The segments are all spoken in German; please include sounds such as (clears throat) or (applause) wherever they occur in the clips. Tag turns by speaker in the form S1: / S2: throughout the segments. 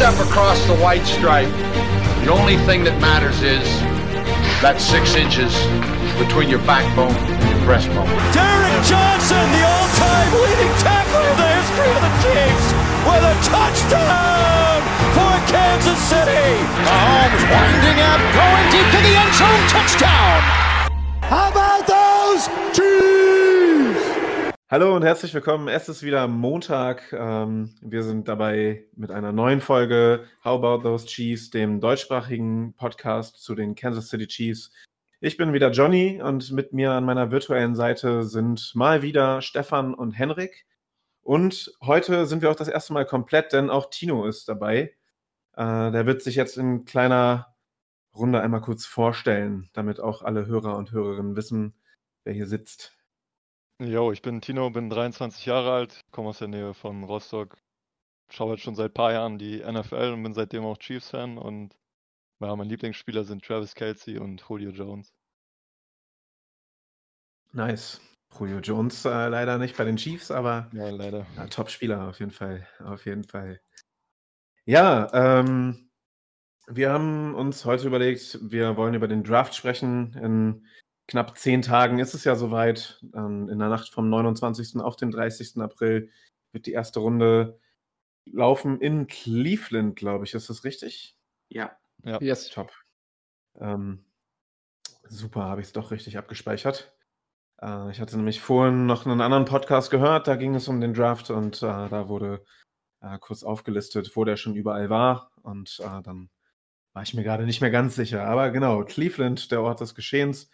S1: step across the white stripe, the only thing that matters is that six inches between your backbone and your breastbone.
S2: Derek Johnson, the all-time leading tackler in the history of the Chiefs, with a touchdown for Kansas City. Mahomes winding up, going deep to the end zone, touchdown. How about those Chiefs?
S3: Hallo und herzlich willkommen. Es ist wieder Montag. Ähm, wir sind dabei mit einer neuen Folge How About Those Chiefs, dem deutschsprachigen Podcast zu den Kansas City Chiefs. Ich bin wieder Johnny und mit mir an meiner virtuellen Seite sind mal wieder Stefan und Henrik. Und heute sind wir auch das erste Mal komplett, denn auch Tino ist dabei. Äh, der wird sich jetzt in kleiner Runde einmal kurz vorstellen, damit auch alle Hörer und Hörerinnen wissen, wer hier sitzt.
S4: Jo, ich bin Tino, bin 23 Jahre alt, komme aus der Nähe von Rostock, schaue jetzt schon seit ein paar Jahren die NFL und bin seitdem auch Chiefs-Fan und ja, mein Lieblingsspieler sind Travis Kelsey und Julio Jones.
S3: Nice. Julio Jones äh, leider nicht bei den Chiefs, aber
S4: Ja, leider.
S3: ja, Top-Spieler auf jeden Fall. Auf jeden Fall. Ja, ähm, wir haben uns heute überlegt, wir wollen über den Draft sprechen. In knapp zehn Tagen ist es ja soweit. Ähm, in der Nacht vom 29. auf den 30. April wird die erste Runde laufen in Cleveland, glaube ich. Ist das richtig?
S5: Ja,
S4: Ja.
S6: Yes.
S3: Top. Ähm, super, habe ich es doch richtig abgespeichert. Äh, ich hatte nämlich vorhin noch einen anderen Podcast gehört, da ging es um den Draft und äh, da wurde äh, kurz aufgelistet, wo der schon überall war und äh, dann war ich mir gerade nicht mehr ganz sicher. Aber genau, Cleveland, der Ort des Geschehens.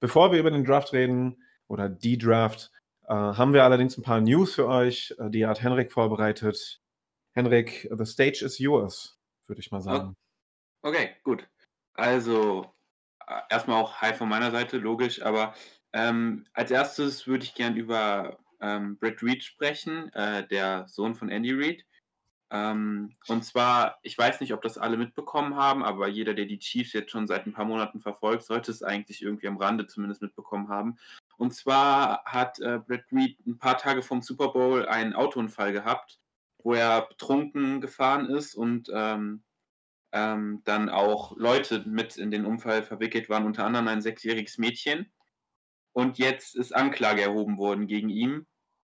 S3: Bevor wir über den Draft reden oder die Draft, äh, haben wir allerdings ein paar News für euch. Äh, die hat Henrik vorbereitet. Henrik, the stage is yours, würde ich mal sagen.
S5: okay, gut. Also, äh, erstmal auch Hi von meiner Seite, logisch, aber ähm, als erstes würde ich gern über ähm, Brett Reed sprechen, äh, der Sohn von Andy Reed. Ähm, und zwar, ich weiß nicht, ob das alle mitbekommen haben, aber jeder, der die Chiefs jetzt schon seit ein paar Monaten verfolgt, sollte es eigentlich irgendwie am Rande zumindest mitbekommen haben. Und zwar hat äh, Brett Reed ein paar Tage vom Super Bowl einen Autounfall gehabt, wo er betrunken gefahren ist und ähm, ähm, dann auch Leute mit in den Unfall verwickelt waren, unter anderem ein sechsjähriges Mädchen. Und jetzt ist Anklage erhoben worden gegen ihn.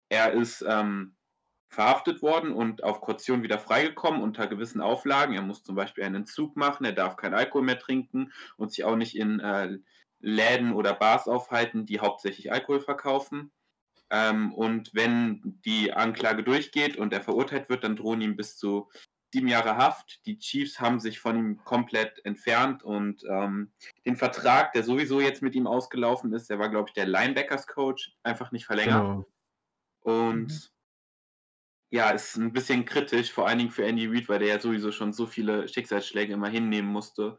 S5: Er ist ähm, verhaftet worden und auf Kaution wieder freigekommen unter gewissen Auflagen. Er muss zum Beispiel einen Entzug machen, er darf keinen Alkohol mehr trinken und sich auch nicht in äh, Läden oder Bars aufhalten, die hauptsächlich Alkohol verkaufen. Ähm, und wenn die Anklage durchgeht und er verurteilt wird, dann drohen ihm bis zu sieben Jahre Haft. Die Chiefs haben sich von ihm komplett entfernt und ähm, den Vertrag, der sowieso jetzt mit ihm ausgelaufen ist, der war, glaube ich, der Linebackers-Coach, einfach nicht verlängert.
S3: Genau.
S5: Und
S6: Mhm.
S5: Ja, ist ein bisschen kritisch, vor allen Dingen für Andy Reid, weil der ja sowieso schon so viele Schicksalsschläge immer hinnehmen musste.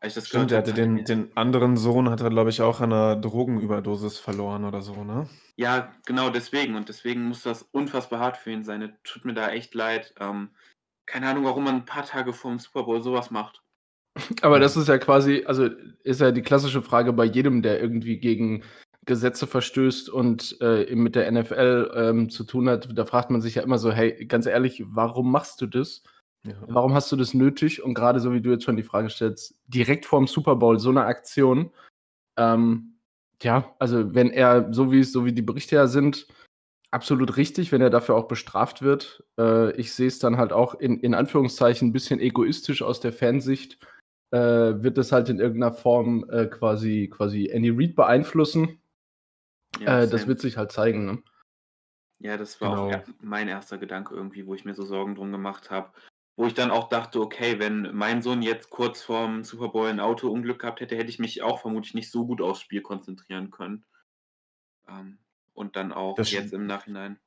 S5: Als ich das
S3: Stimmt,
S5: gehört
S3: der hatte den,
S5: mir,
S3: den anderen Sohn, hat er, glaube ich, auch an einer Drogenüberdosis verloren oder so, ne?
S5: Ja, genau deswegen. Und deswegen muss das unfassbar hart für ihn sein. Es Tut mir da echt leid. Ähm, keine Ahnung, warum man ein paar Tage vor dem Super Bowl sowas macht.
S6: Aber das ist ja quasi, also ist ja die klassische Frage bei jedem, der irgendwie gegen Gesetze verstößt und äh, eben mit der NFL ähm, zu tun hat. Da fragt man sich ja immer so, hey, ganz ehrlich, warum machst du das?
S3: Ja.
S6: Warum hast du das nötig? Und gerade so wie du jetzt schon die Frage stellst, direkt vorm Super Bowl so eine Aktion. Ähm, ja, also wenn er, so wie so wie die Berichte ja sind, absolut richtig, wenn er dafür auch bestraft wird. Äh, ich sehe es dann halt auch in, in Anführungszeichen ein bisschen egoistisch aus der Fansicht. Äh, wird das halt in irgendeiner Form äh, quasi, quasi Andy Reid beeinflussen?
S5: Ja,
S6: äh, das wird sich halt zeigen. Ne?
S5: Ja, das war auch
S3: Genau.
S5: er- mein erster Gedanke irgendwie, wo ich mir so Sorgen drum gemacht habe. Wo ich dann auch dachte, okay, wenn mein Sohn jetzt kurz vorm Super Bowl ein Autounglück gehabt hätte, hätte ich mich auch vermutlich nicht so gut aufs Spiel konzentrieren können. Ähm, und dann auch
S3: Das
S5: jetzt im Nachhinein.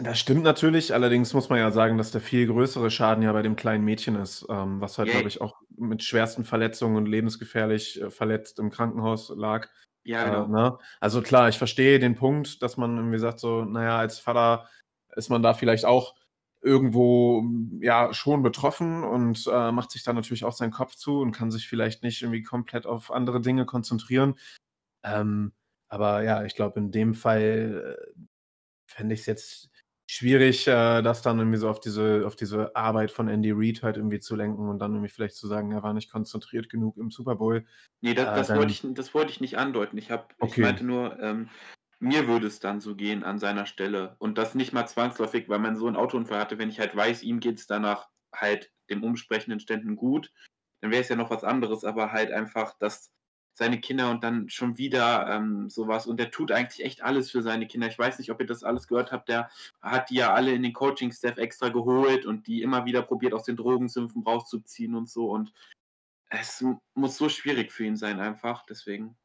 S3: Das stimmt natürlich, allerdings muss man ja sagen, dass der viel größere Schaden ja bei dem kleinen Mädchen ist, ähm, was halt,
S5: Ja.
S3: glaube ich, auch mit schwersten Verletzungen und lebensgefährlich äh, verletzt im Krankenhaus lag.
S5: Ja,
S3: Äh,
S5: genau.
S3: ne? Also klar, ich verstehe den Punkt, dass man irgendwie sagt, so, naja, als Vater ist man da vielleicht auch irgendwo m, ja schon betroffen und äh, macht sich da natürlich auch seinen Kopf zu und kann sich vielleicht nicht irgendwie komplett auf andere Dinge konzentrieren. Ähm, aber ja, ich glaube, in dem Fall äh, fände ich es jetzt schwierig, äh, das dann irgendwie so auf diese, auf diese Arbeit von Andy Reid halt irgendwie zu lenken und dann irgendwie vielleicht zu sagen, er war nicht konzentriert genug im Super Bowl.
S5: Nee, das, das, äh, wollte, ich, das wollte ich nicht andeuten. Ich, hab, okay. ich meinte nur, ähm, mir würde es dann so gehen an seiner Stelle. Und das nicht mal zwangsläufig, weil man so einen Autounfall hatte, wenn ich halt weiß, ihm geht es danach halt dem umsprechenden Ständen gut, dann wäre es ja noch was anderes, aber halt einfach, dass seine Kinder und dann schon wieder ähm, sowas. Und der tut eigentlich echt alles für seine Kinder. Ich weiß nicht, ob ihr das alles gehört habt. Der hat die ja alle in den Coaching-Staff extra geholt und die immer wieder probiert, aus den Drogensümpfen rauszuziehen und so. Und es muss so schwierig für ihn sein, einfach. Deswegen,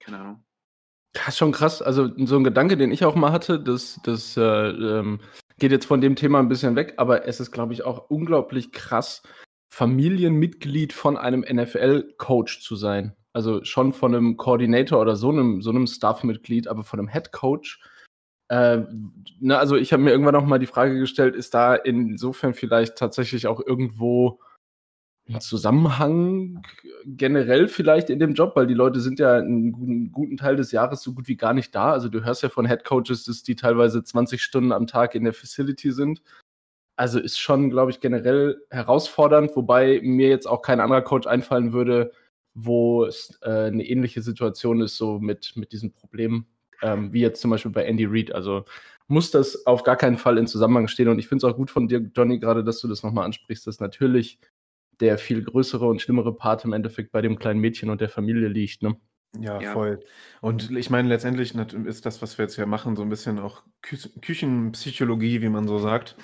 S5: keine Ahnung.
S6: Das ist schon krass. Also, so ein Gedanke, den ich auch mal hatte, das, das äh, ähm, geht jetzt von dem Thema ein bisschen weg, aber es ist, glaube ich, auch unglaublich krass, Familienmitglied von einem NFL-Coach zu sein also schon von einem Koordinator oder so einem, so einem Staff-Mitglied, aber von einem Head-Coach. Äh, ne, also ich habe mir irgendwann noch mal die Frage gestellt, ist da insofern vielleicht tatsächlich auch irgendwo ein Zusammenhang generell vielleicht in dem Job, weil die Leute sind ja einen guten, guten Teil des Jahres so gut wie gar nicht da. Also du hörst ja von Head Coaches, dass die teilweise 20 Stunden am Tag in der Facility sind. Also ist schon, glaube ich, generell herausfordernd, wobei mir jetzt auch kein anderer Coach einfallen würde, wo es äh, eine ähnliche Situation ist, so mit, mit diesem Problem, ähm, wie jetzt zum Beispiel bei Andy Reid. Also muss das auf gar keinen Fall in Zusammenhang stehen. Und ich finde es auch gut von dir, Johnny, gerade, dass du das nochmal ansprichst, dass natürlich der viel größere und schlimmere Part im Endeffekt bei dem kleinen Mädchen und der Familie liegt. Ne?
S3: Ja, ja, voll. Und ich meine, letztendlich ist das, was wir jetzt hier machen, so ein bisschen auch Kü Küchenpsychologie, wie man so sagt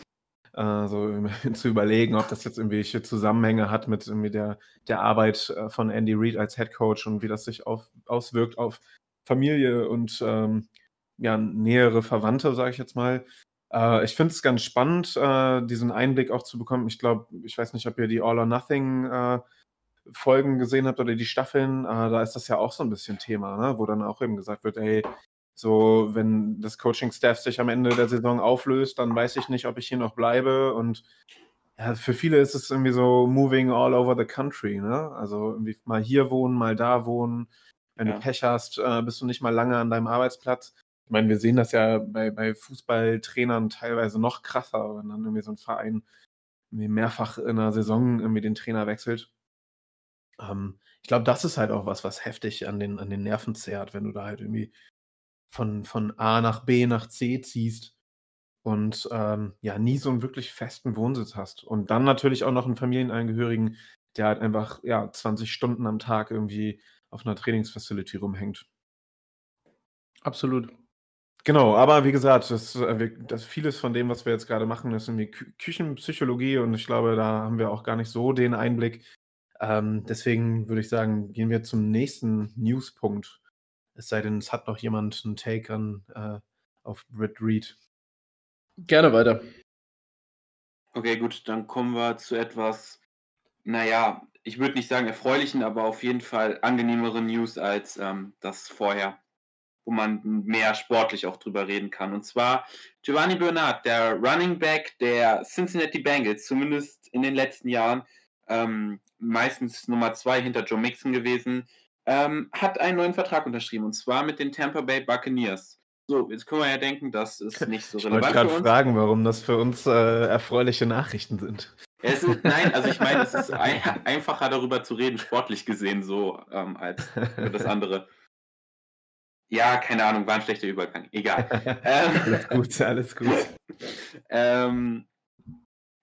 S3: äh, so (laughs) zu überlegen, ob das jetzt irgendwelche Zusammenhänge hat mit irgendwie der, der Arbeit äh, von Andy Reid als Head Coach und wie das sich auf, auswirkt auf Familie und ähm, ja, nähere Verwandte, sage ich jetzt mal. Äh, ich finde es ganz spannend, äh, diesen Einblick auch zu bekommen. Ich glaube, ich weiß nicht, ob ihr die All or Nothing äh, Folgen gesehen habt oder die Staffeln, äh, da ist das ja auch so ein bisschen Thema, ne? wo dann auch eben gesagt wird, ey, so, wenn das Coaching-Staff sich am Ende der Saison auflöst, dann weiß ich nicht, ob ich hier noch bleibe. Und ja, für viele ist es irgendwie so moving all over the country, ne? Also irgendwie mal hier wohnen, mal da wohnen. Wenn ja. du Pech hast, äh, bist du nicht mal lange an deinem Arbeitsplatz. Ich meine, wir sehen das ja bei, bei Fußballtrainern teilweise noch krasser, wenn dann irgendwie so ein Verein mehrfach in einer Saison irgendwie den Trainer wechselt. Ähm, ich glaube, das ist halt auch was, was heftig an den, an den Nerven zehrt, wenn du da halt irgendwie von, von A nach B nach C ziehst und ähm, ja, nie so einen wirklich festen Wohnsitz hast. Und dann natürlich auch noch einen Familienangehörigen, der halt einfach ja, 20 Stunden am Tag irgendwie auf einer Trainingsfacility rumhängt.
S6: Absolut.
S3: Genau, aber wie gesagt, das, äh, das vieles von dem, was wir jetzt gerade machen, ist irgendwie Kü Küchenpsychologie und ich glaube, da haben wir auch gar nicht so den Einblick. Ähm, deswegen würde ich sagen, gehen wir zum nächsten Newspunkt. Es sei denn, es hat noch jemand einen Take an äh, auf Britt Reed.
S6: Gerne weiter.
S5: Okay, gut, dann kommen wir zu etwas, naja, ich würde nicht sagen erfreulichen, aber auf jeden Fall angenehmeren News als ähm, das vorher, wo man mehr sportlich auch drüber reden kann. Und zwar Giovanni Bernard, der Running Back der Cincinnati Bengals, zumindest in den letzten Jahren, ähm, meistens Nummer zwei hinter Joe Mixon gewesen, ähm, hat einen neuen Vertrag unterschrieben und zwar mit den Tampa Bay Buccaneers. So, jetzt können wir ja denken, das ist (laughs) nicht so relevant.
S3: Ich wollte gerade fragen, warum das für uns äh, erfreuliche Nachrichten sind.
S5: Ist, nein, also ich meine, es ist (laughs) ein, einfacher darüber zu reden, sportlich gesehen, so ähm, als das andere. Ja, keine Ahnung, war ein schlechter Übergang. Egal. (laughs)
S3: ähm, alles gut, alles gut.
S5: ähm,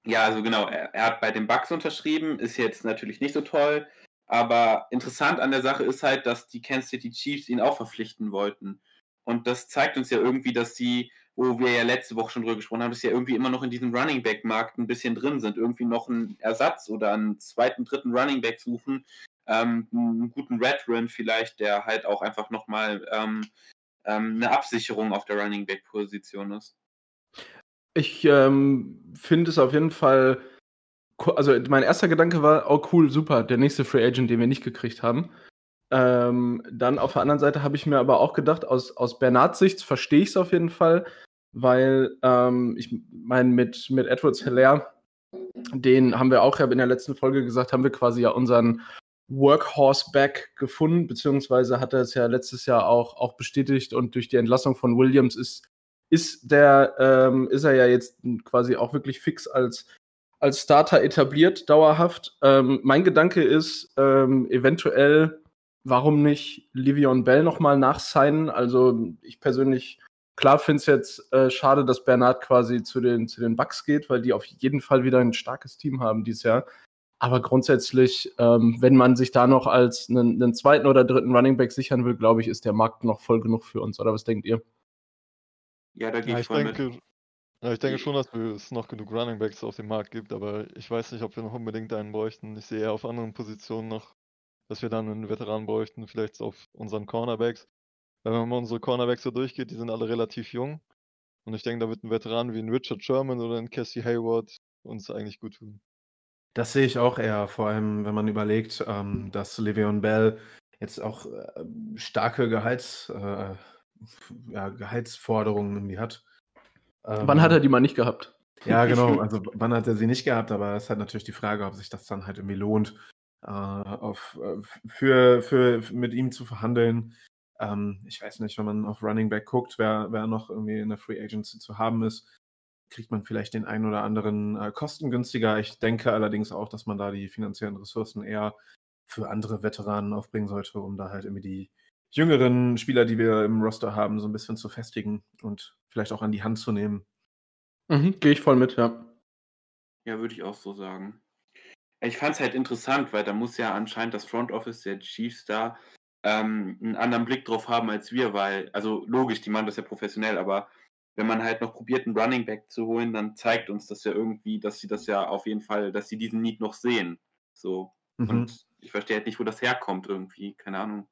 S5: ja, also genau, er, er, hat bei den Bucks unterschrieben, ist jetzt natürlich nicht so toll. Aber interessant an der Sache ist halt, dass die Kansas City Chiefs ihn auch verpflichten wollten. Und das zeigt uns ja irgendwie, dass sie, wo wir ja letzte Woche schon drüber gesprochen haben, dass sie ja irgendwie immer noch in diesem Running Back Markt ein bisschen drin sind, irgendwie noch einen Ersatz oder einen zweiten, dritten Running Back suchen, ähm, einen guten Red Run vielleicht, der halt auch einfach nochmal ähm, ähm, eine Absicherung auf der Running Back Position ist.
S6: Ich ähm, finde es auf jeden Fall also mein erster Gedanke war, oh cool, super, der nächste Free Agent, den wir nicht gekriegt haben. Ähm, dann auf der anderen Seite habe ich mir aber auch gedacht, aus, aus Bernards Sicht verstehe ich es auf jeden Fall, weil ähm, ich meine, mit, mit Edwards Hilaire, den haben wir auch in der letzten Folge gesagt, haben wir quasi ja unseren Workhorse-Back gefunden, beziehungsweise hat er es ja letztes Jahr auch, auch bestätigt und durch die Entlassung von Williams ist ist der, ähm, ist er ja jetzt quasi auch wirklich fix als, als Starter etabliert, dauerhaft. Ähm, mein Gedanke ist, ähm, eventuell, warum nicht Livion Bell nochmal nachsignen? Also ich persönlich, klar finde es jetzt äh, schade, dass Bernard quasi zu den, zu den Bucks geht, weil die auf jeden Fall wieder ein starkes Team haben dieses Jahr. Aber grundsätzlich, ähm, wenn man sich da noch als einen, einen, zweiten oder dritten Running Back sichern will, glaube ich, ist der Markt noch voll genug für uns. Oder was denkt ihr?
S4: Ja, da gehe ja, ich, ich denke, mit. Ja, ich denke schon, dass es noch genug Running Backs auf dem Markt gibt, aber ich weiß nicht, ob wir noch unbedingt einen bräuchten. Ich sehe eher auf anderen Positionen noch, dass wir dann einen Veteran bräuchten, vielleicht auf unseren Cornerbacks. Wenn man mal unsere Cornerbacks so durchgeht, die sind alle relativ jung. Und ich denke, da wird ein Veteran wie ein Richard Sherman oder ein Cassie Hayward uns eigentlich gut tun.
S3: Das sehe ich auch eher, vor allem wenn man überlegt, ähm, dass Le'Veon Bell jetzt auch äh, starke Gehalts, äh, ja, Gehaltsforderungen irgendwie hat.
S6: Ähm, wann hat er die mal nicht gehabt?
S3: Ja, genau. Also wann hat er sie nicht gehabt? Aber es ist halt natürlich die Frage, ob sich das dann halt irgendwie lohnt, äh, auf, äh, für, für, mit ihm zu verhandeln. Ähm, ich weiß nicht, wenn man auf Running Back guckt, wer, wer noch irgendwie in der Free Agency zu haben ist, kriegt man vielleicht den einen oder anderen äh, kostengünstiger. Ich denke allerdings auch, dass man da die finanziellen Ressourcen eher für andere Veteranen aufbringen sollte, um da halt irgendwie die jüngeren Spieler, die wir im Roster haben, so ein bisschen zu festigen und vielleicht auch an die Hand zu nehmen.
S6: Mhm, Gehe ich voll mit, ja.
S5: Ja, würde ich auch so sagen. Ich fand es halt interessant, weil da muss ja anscheinend das Front Office der Chiefs da ähm, einen anderen Blick drauf haben als wir, weil, also logisch, die machen das ja professionell, aber wenn man halt noch probiert, einen Running Back zu holen, dann zeigt uns das ja irgendwie, dass sie das ja auf jeden Fall, dass sie diesen Need noch sehen. So. Mhm. Und ich verstehe halt nicht, wo das herkommt irgendwie. Keine Ahnung.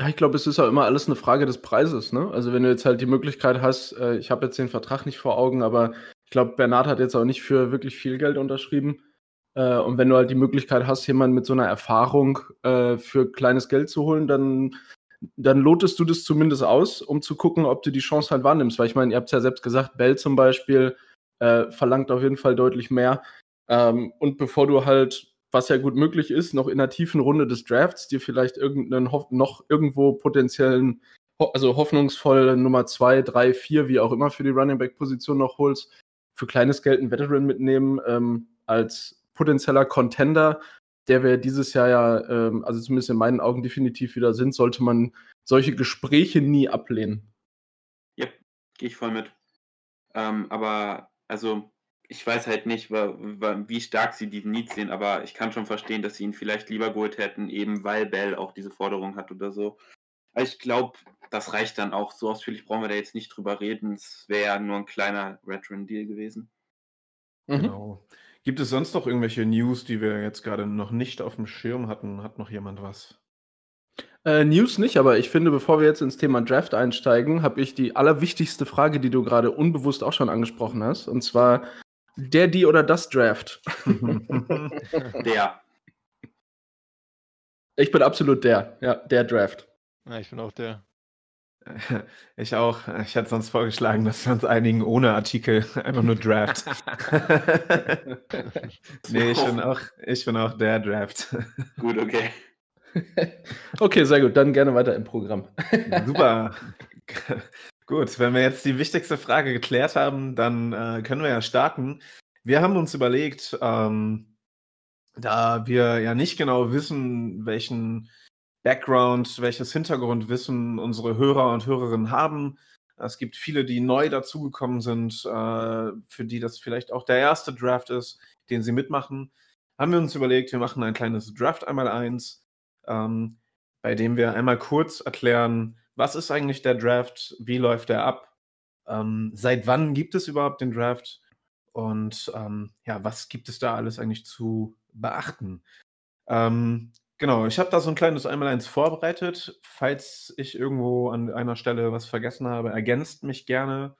S6: Ja, ich glaube, es ist auch immer alles eine Frage des Preises. Ne? Also wenn du jetzt halt die Möglichkeit hast, äh, ich habe jetzt den Vertrag nicht vor Augen, aber ich glaube, Bernard hat jetzt auch nicht für wirklich viel Geld unterschrieben. Äh, und wenn du halt die Möglichkeit hast, jemanden mit so einer Erfahrung äh, für kleines Geld zu holen, dann dann lotest du das zumindest aus, um zu gucken, ob du die Chance halt wahrnimmst. Weil ich meine, ihr habt es ja selbst gesagt, Bell zum Beispiel äh, verlangt auf jeden Fall deutlich mehr. Ähm, und bevor du halt, was ja gut möglich ist, noch in der tiefen Runde des Drafts dir vielleicht irgendeinen noch irgendwo potenziellen, also hoffnungsvoll Nummer 2, 3, 4, wie auch immer für die Running Back Position noch holst, für kleines Geld einen Veteran mitnehmen ähm, als potenzieller Contender der wir dieses Jahr ja, ähm, also zumindest in meinen Augen definitiv wieder sind, sollte man solche Gespräche nie ablehnen.
S5: Ja, gehe ich voll mit. Ähm, aber also ich weiß halt nicht, wie stark sie diesen Need sehen, aber ich kann schon verstehen, dass sie ihn vielleicht lieber geholt hätten, eben weil Bell auch diese Forderung hat oder so. Aber ich glaube, das reicht dann auch. So ausführlich brauchen wir da jetzt nicht drüber reden. Es wäre ja nur ein kleiner Veteran-Deal gewesen.
S3: Mhm. Genau. Gibt es sonst noch irgendwelche News, die wir jetzt gerade noch nicht auf dem Schirm hatten? Hat noch jemand was?
S6: Äh, News nicht, aber ich finde, bevor wir jetzt ins Thema Draft einsteigen, habe ich die allerwichtigste Frage, die du gerade unbewusst auch schon angesprochen hast. Und zwar der, die oder das Draft. (laughs)
S5: der.
S6: Ich bin absolut der, ja, der Draft.
S4: Ja, ich bin auch der. (laughs)
S3: Ich auch. Ich hätte sonst vorgeschlagen, dass wir uns einigen ohne Artikel, (laughs) einfach nur Draft. nee, ich bin, auch, ich bin auch der Draft.
S5: Gut, okay.
S6: Okay, sehr gut. Dann gerne weiter im Programm.
S3: Super. Gut, wenn wir jetzt die wichtigste Frage geklärt haben, dann äh, können wir ja starten. Wir haben uns überlegt, ähm, da wir ja nicht genau wissen, welchen Background, welches Hintergrundwissen unsere Hörer und Hörerinnen haben. Es gibt viele, die neu dazugekommen sind, äh, für die das vielleicht auch der erste Draft ist, den sie mitmachen. Haben wir uns überlegt, wir machen ein kleines Draft einmal eins, ähm, bei dem wir einmal kurz erklären, was ist eigentlich der Draft, wie läuft der ab, ähm, seit wann gibt es überhaupt den Draft und ähm, ja, was gibt es da alles eigentlich zu beachten. Ähm, Genau, ich habe da so ein kleines Einmaleins vorbereitet. Falls ich irgendwo an einer Stelle was vergessen habe, ergänzt mich gerne.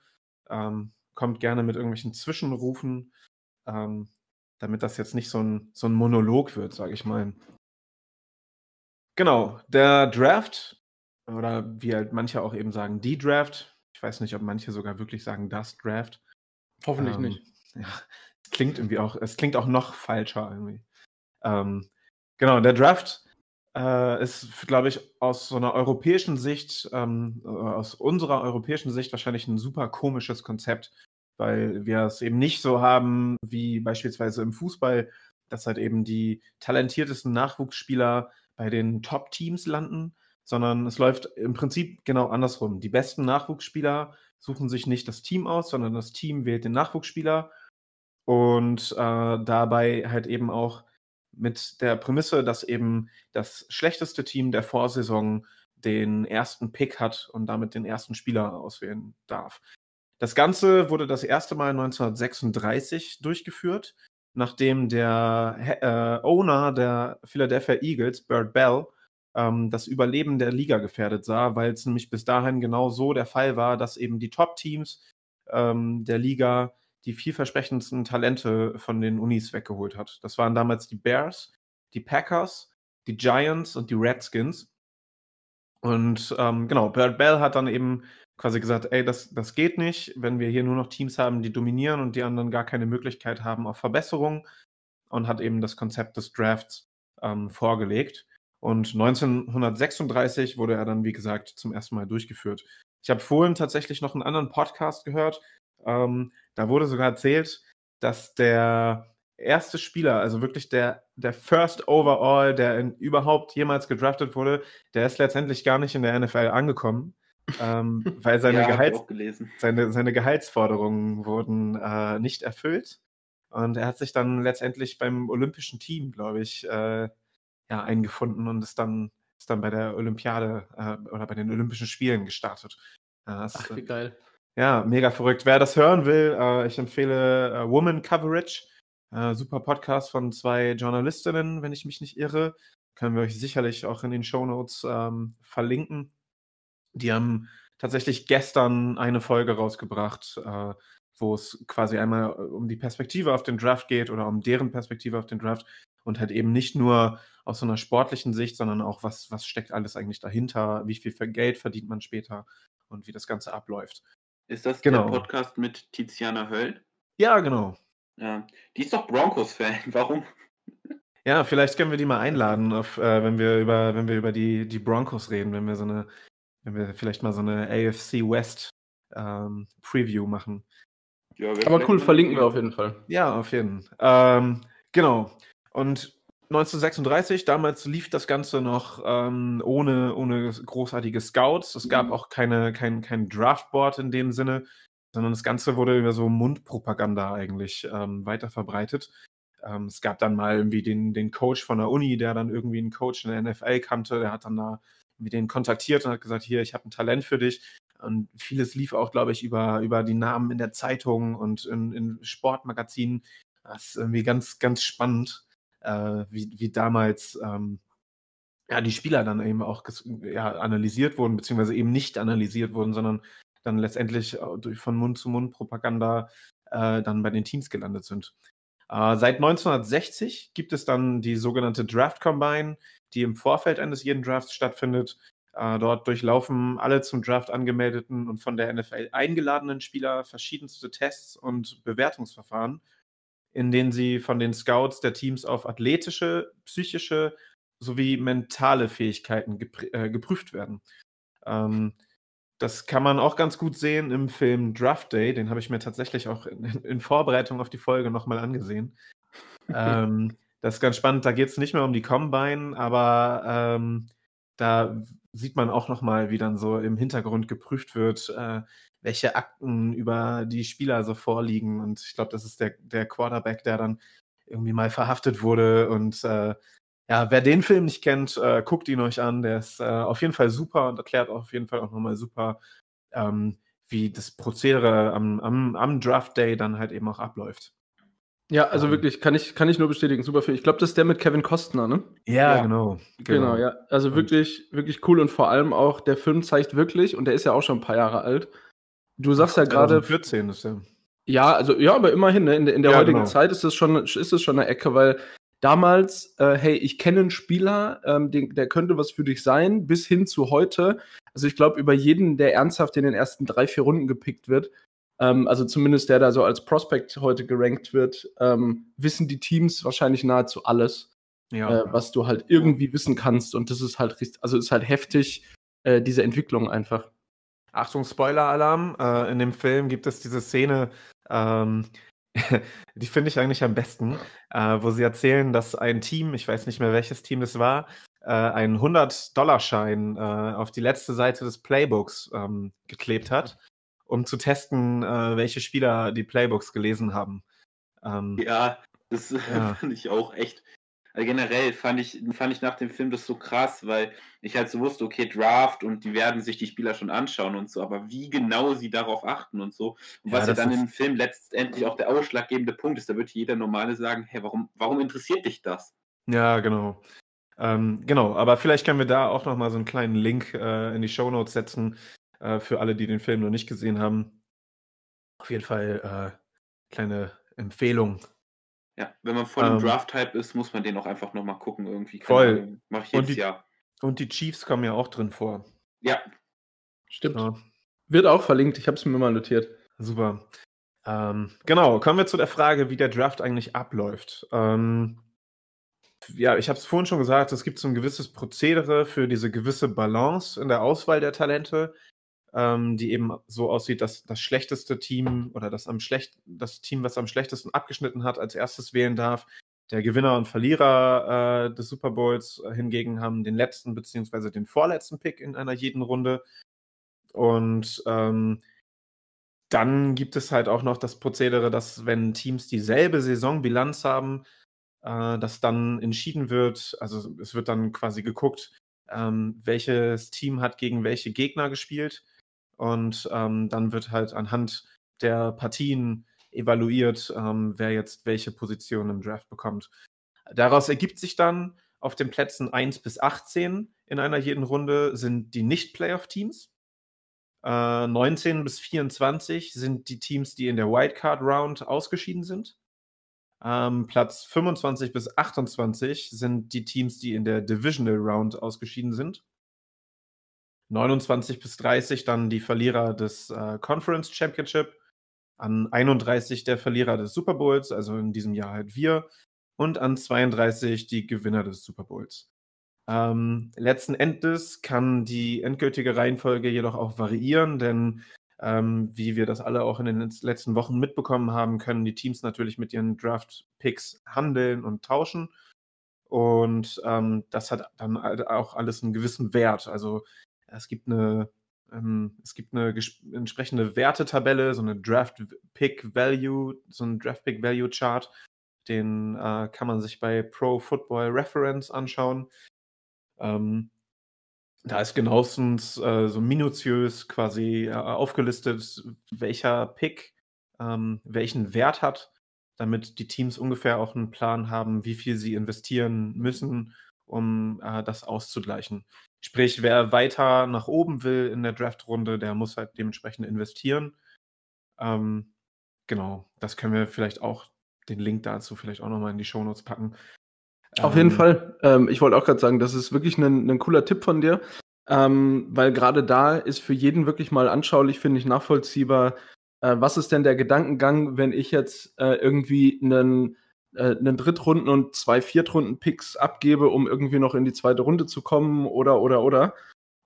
S3: Ähm, kommt gerne mit irgendwelchen Zwischenrufen, ähm, damit das jetzt nicht so ein, so ein Monolog wird, sage ich mal. Genau, der Draft, oder wie halt manche auch eben sagen, die Draft. Ich weiß nicht, ob manche sogar wirklich sagen das Draft.
S6: Hoffentlich ähm, nicht. (laughs)
S3: Ja, klingt irgendwie auch, es klingt auch noch falscher irgendwie. Ähm, Genau, der Draft äh, ist, glaube ich, aus so einer europäischen Sicht, ähm, äh, aus unserer europäischen Sicht wahrscheinlich ein super komisches Konzept, weil wir es eben nicht so haben wie beispielsweise im Fußball, dass halt eben die talentiertesten Nachwuchsspieler bei den Top-Teams landen, sondern es läuft im Prinzip genau andersrum. Die besten Nachwuchsspieler suchen sich nicht das Team aus, sondern das Team wählt den Nachwuchsspieler und äh, dabei halt eben auch mit der Prämisse, dass eben das schlechteste Team der Vorsaison den ersten Pick hat und damit den ersten Spieler auswählen darf. Das Ganze wurde das erste Mal 1936 durchgeführt, nachdem der äh, Owner der Philadelphia Eagles, Bert Bell, ähm, das Überleben der Liga gefährdet sah, weil es nämlich bis dahin genau so der Fall war, dass eben die Top-Teams ähm, der Liga die vielversprechendsten Talente von den Unis weggeholt hat. Das waren damals die Bears, die Packers, die Giants und die Redskins. Und ähm, genau, Bert Bell hat dann eben quasi gesagt, ey, das, das geht nicht, wenn wir hier nur noch Teams haben, die dominieren und die anderen gar keine Möglichkeit haben auf Verbesserung und hat eben das Konzept des Drafts ähm, vorgelegt. Und 1936 wurde er dann, wie gesagt, zum ersten Mal durchgeführt. Ich habe vorhin tatsächlich noch einen anderen Podcast gehört, ähm, da wurde sogar erzählt, dass der erste Spieler, also wirklich der, der First Overall, der in, überhaupt jemals gedraftet wurde, der ist letztendlich gar nicht in der NFL angekommen, ähm, (laughs) weil seine,
S5: Ja,
S3: Gehalts, seine, seine Gehaltsforderungen wurden äh, nicht erfüllt. Und er hat sich dann letztendlich beim olympischen Team, glaube ich, äh, ja, eingefunden und ist dann, ist dann bei der Olympiade äh, oder bei den Olympischen Spielen gestartet. Ja, das,
S6: Ach, wie geil.
S3: ja, mega verrückt. Wer das hören will, äh, ich empfehle äh, Woman Coverage. Äh, super Podcast von zwei Journalistinnen, wenn ich mich nicht irre. Können wir euch sicherlich auch in den Shownotes ähm, verlinken. Die haben tatsächlich gestern eine Folge rausgebracht, äh, wo es quasi einmal äh, um die Perspektive auf den Draft geht oder um deren Perspektive auf den Draft und halt eben nicht nur aus so einer sportlichen Sicht, sondern auch, was, was steckt alles eigentlich dahinter, wie viel für Geld verdient man später und wie das Ganze abläuft.
S5: Ist das
S3: Genau.
S5: der Podcast mit Tiziana Höll?
S3: Ja, genau.
S5: Ja. Die ist doch Broncos-Fan. (laughs) Warum?
S3: Ja, vielleicht können wir die mal einladen, auf, äh, wenn wir über, wenn wir über die, die Broncos reden, wenn wir so eine, wenn wir vielleicht mal so eine AFC West ähm, Preview machen.
S5: Ja,
S6: Aber cool, verlinken wir auf jeden Fall.
S3: Ja, auf jeden Fall. Ähm, genau. Und 1936, damals lief das Ganze noch ähm, ohne, ohne großartige Scouts. Es gab auch keine, kein, kein Draftboard in dem Sinne, sondern das Ganze wurde über so Mundpropaganda eigentlich ähm, weiter verbreitet. Ähm, es gab dann mal irgendwie den, den Coach von der Uni, der dann irgendwie einen Coach in der NFL kannte, der hat dann da irgendwie den kontaktiert und hat gesagt, hier, ich habe ein Talent für dich. Und vieles lief auch, glaube ich, über, über die Namen in der Zeitung und in, in Sportmagazinen. Das ist irgendwie ganz, ganz spannend, äh, wie, wie damals ähm, ja, die Spieler dann eben auch ja, analysiert wurden, beziehungsweise eben nicht analysiert wurden, sondern dann letztendlich äh, durch von Mund zu Mund Propaganda äh, dann bei den Teams gelandet sind. Äh, seit 1960 gibt es dann die sogenannte Draft Combine, die im Vorfeld eines jeden Drafts stattfindet. Äh, dort durchlaufen alle zum Draft angemeldeten und von der NFL eingeladenen Spieler verschiedenste Tests und Bewertungsverfahren, in denen sie von den Scouts der Teams auf athletische, psychische sowie mentale Fähigkeiten geprü- äh, geprüft werden. Ähm, das kann man auch ganz gut sehen im Film Draft Day. Den habe ich mir tatsächlich auch in, in Vorbereitung auf die Folge nochmal angesehen. (laughs) ähm, das ist ganz spannend. Da geht es nicht mehr um die Combine, aber ähm, da sieht man auch nochmal, wie dann so im Hintergrund geprüft wird, äh, welche Akten über die Spieler so vorliegen. Und ich glaube, das ist der, der Quarterback, der dann irgendwie mal verhaftet wurde. Und äh, ja, wer den Film nicht kennt, äh, guckt ihn euch an. Der ist äh, auf jeden Fall super und erklärt auf jeden Fall auch nochmal super, ähm, wie das Prozedere am, am, am Draft Day dann halt eben auch abläuft.
S6: Ja, also
S3: Ähm.
S6: wirklich, kann ich, kann ich nur bestätigen. Super viel. Ich glaube, das ist der mit Kevin Costner, ne?
S3: Ja,
S5: Ja.
S3: genau.
S6: Genau, ja. Also
S3: Und-
S6: wirklich, wirklich cool und vor allem auch, der Film zeigt wirklich, und der ist ja auch schon ein paar Jahre alt. Du sagst ja gerade,
S3: 14 ist der.
S6: ja, also ja, aber immerhin, ne, in, der- in der
S3: Ja,
S6: heutigen
S3: genau.
S6: Zeit ist es schon, ist es schon eine Ecke, weil damals, äh, hey, ich kenne einen Spieler, ähm, den, der könnte was für dich sein, bis hin zu heute. Also ich glaube, über jeden, der ernsthaft in den ersten drei, vier Runden gepickt wird, ähm, also zumindest der da so als Prospect heute gerankt wird, ähm, wissen die Teams wahrscheinlich nahezu alles. ja. äh, was du halt irgendwie wissen kannst. Und das ist halt also ist halt heftig, äh, diese Entwicklung einfach.
S3: Achtung, Spoiler-Alarm. Äh, in dem Film gibt es diese Szene, ähm, (laughs) die finde ich eigentlich am besten, äh, wo sie erzählen, dass ein Team, ich weiß nicht mehr welches Team es war, äh, einen 100-Dollar-Schein äh, auf die letzte Seite des Playbooks ähm, geklebt hat, um zu testen, äh, welche Spieler die Playbooks gelesen haben.
S5: Ähm, ja, das ja. (laughs) fand ich auch echt also generell fand ich, fand ich nach dem Film das so krass, weil ich halt so wusste, okay, Draft und die werden sich die Spieler schon anschauen und so, aber wie genau sie darauf achten und so. Und ja, was ja dann im Film letztendlich auch der ausschlaggebende Punkt ist, da wird jeder Normale sagen, hey, warum, warum interessiert dich das?
S3: Ja, genau. Ähm, genau, aber vielleicht können wir da auch nochmal so einen kleinen Link äh, in die Show Notes setzen, äh, für alle, die den Film noch nicht gesehen haben. Auf jeden Fall äh, kleine Empfehlung
S5: ja, wenn man voll im ähm, Draft-Type ist, muss man den auch einfach nochmal gucken irgendwie.
S3: Keine voll. Mach ich jedes Jahr. Und die Chiefs kommen ja auch drin vor.
S5: Ja.
S6: Stimmt. Ja. Wird auch verlinkt, ich habe es mir mal notiert.
S3: Super. Ähm, genau, kommen wir zu der Frage, wie der Draft eigentlich abläuft. Ähm, ja, ich habe es vorhin schon gesagt, es gibt so ein gewisses Prozedere für diese gewisse Balance in der Auswahl der Talente ähm, die eben so aussieht, dass das schlechteste Team oder das am schlecht das Team, was am schlechtesten abgeschnitten hat, als erstes wählen darf. Der Gewinner und Verlierer äh, des Super Bowls hingegen haben den letzten beziehungsweise den vorletzten Pick in einer jeden Runde. Und ähm, dann gibt es halt auch noch das Prozedere, dass wenn Teams dieselbe Saisonbilanz haben, äh, dass dann entschieden wird, also es wird dann quasi geguckt, ähm, welches Team hat gegen welche Gegner gespielt und ähm, dann wird halt anhand der Partien evaluiert, ähm, wer jetzt welche Position im Draft bekommt. Daraus ergibt sich dann auf den Plätzen 1 bis 18 in einer jeden Runde sind die Nicht-Playoff-Teams. Äh, 19 bis 24 sind die Teams, die in der Wildcard-Round ausgeschieden sind. Ähm, Platz 25 bis 28 sind die Teams, die in der Divisional Round ausgeschieden sind. 29 bis 30 dann die Verlierer des äh, Conference Championship, an 31 der Verlierer des Super Bowls, also in diesem Jahr halt wir, und an 32 die Gewinner des Super Bowls. Ähm, letzten Endes kann die endgültige Reihenfolge jedoch auch variieren, denn ähm, wie wir das alle auch in den letzten Wochen mitbekommen haben, können die Teams natürlich mit ihren Draft-Picks handeln und tauschen. Und ähm, das hat dann auch alles einen gewissen Wert. Also es gibt eine, ähm, es gibt eine entsprechende Wertetabelle, so eine Draft Pick Value, so ein Draft Pick Value Chart. Den äh, kann man sich bei Pro Football Reference anschauen. Ähm, da ist genauestens äh, so minutiös quasi äh, aufgelistet, welcher Pick ähm, welchen Wert hat, damit die Teams ungefähr auch einen Plan haben, wie viel sie investieren müssen, um äh, das auszugleichen. Sprich, wer weiter nach oben will in der Draft-Runde, der muss halt dementsprechend investieren. Ähm, genau, das können wir vielleicht auch, den Link dazu vielleicht auch nochmal in die Shownotes packen.
S6: Auf ähm, jeden Fall. Ähm, ich wollte auch gerade sagen, das ist wirklich ein, ein cooler Tipp von dir, ähm, weil gerade da ist für jeden wirklich mal anschaulich, finde ich, nachvollziehbar, äh, was ist denn der Gedankengang, wenn ich jetzt äh, irgendwie einen äh, einen Drittrunden- und zwei Viertrunden-Picks abgebe, um irgendwie noch in die zweite Runde zu kommen oder, oder, oder.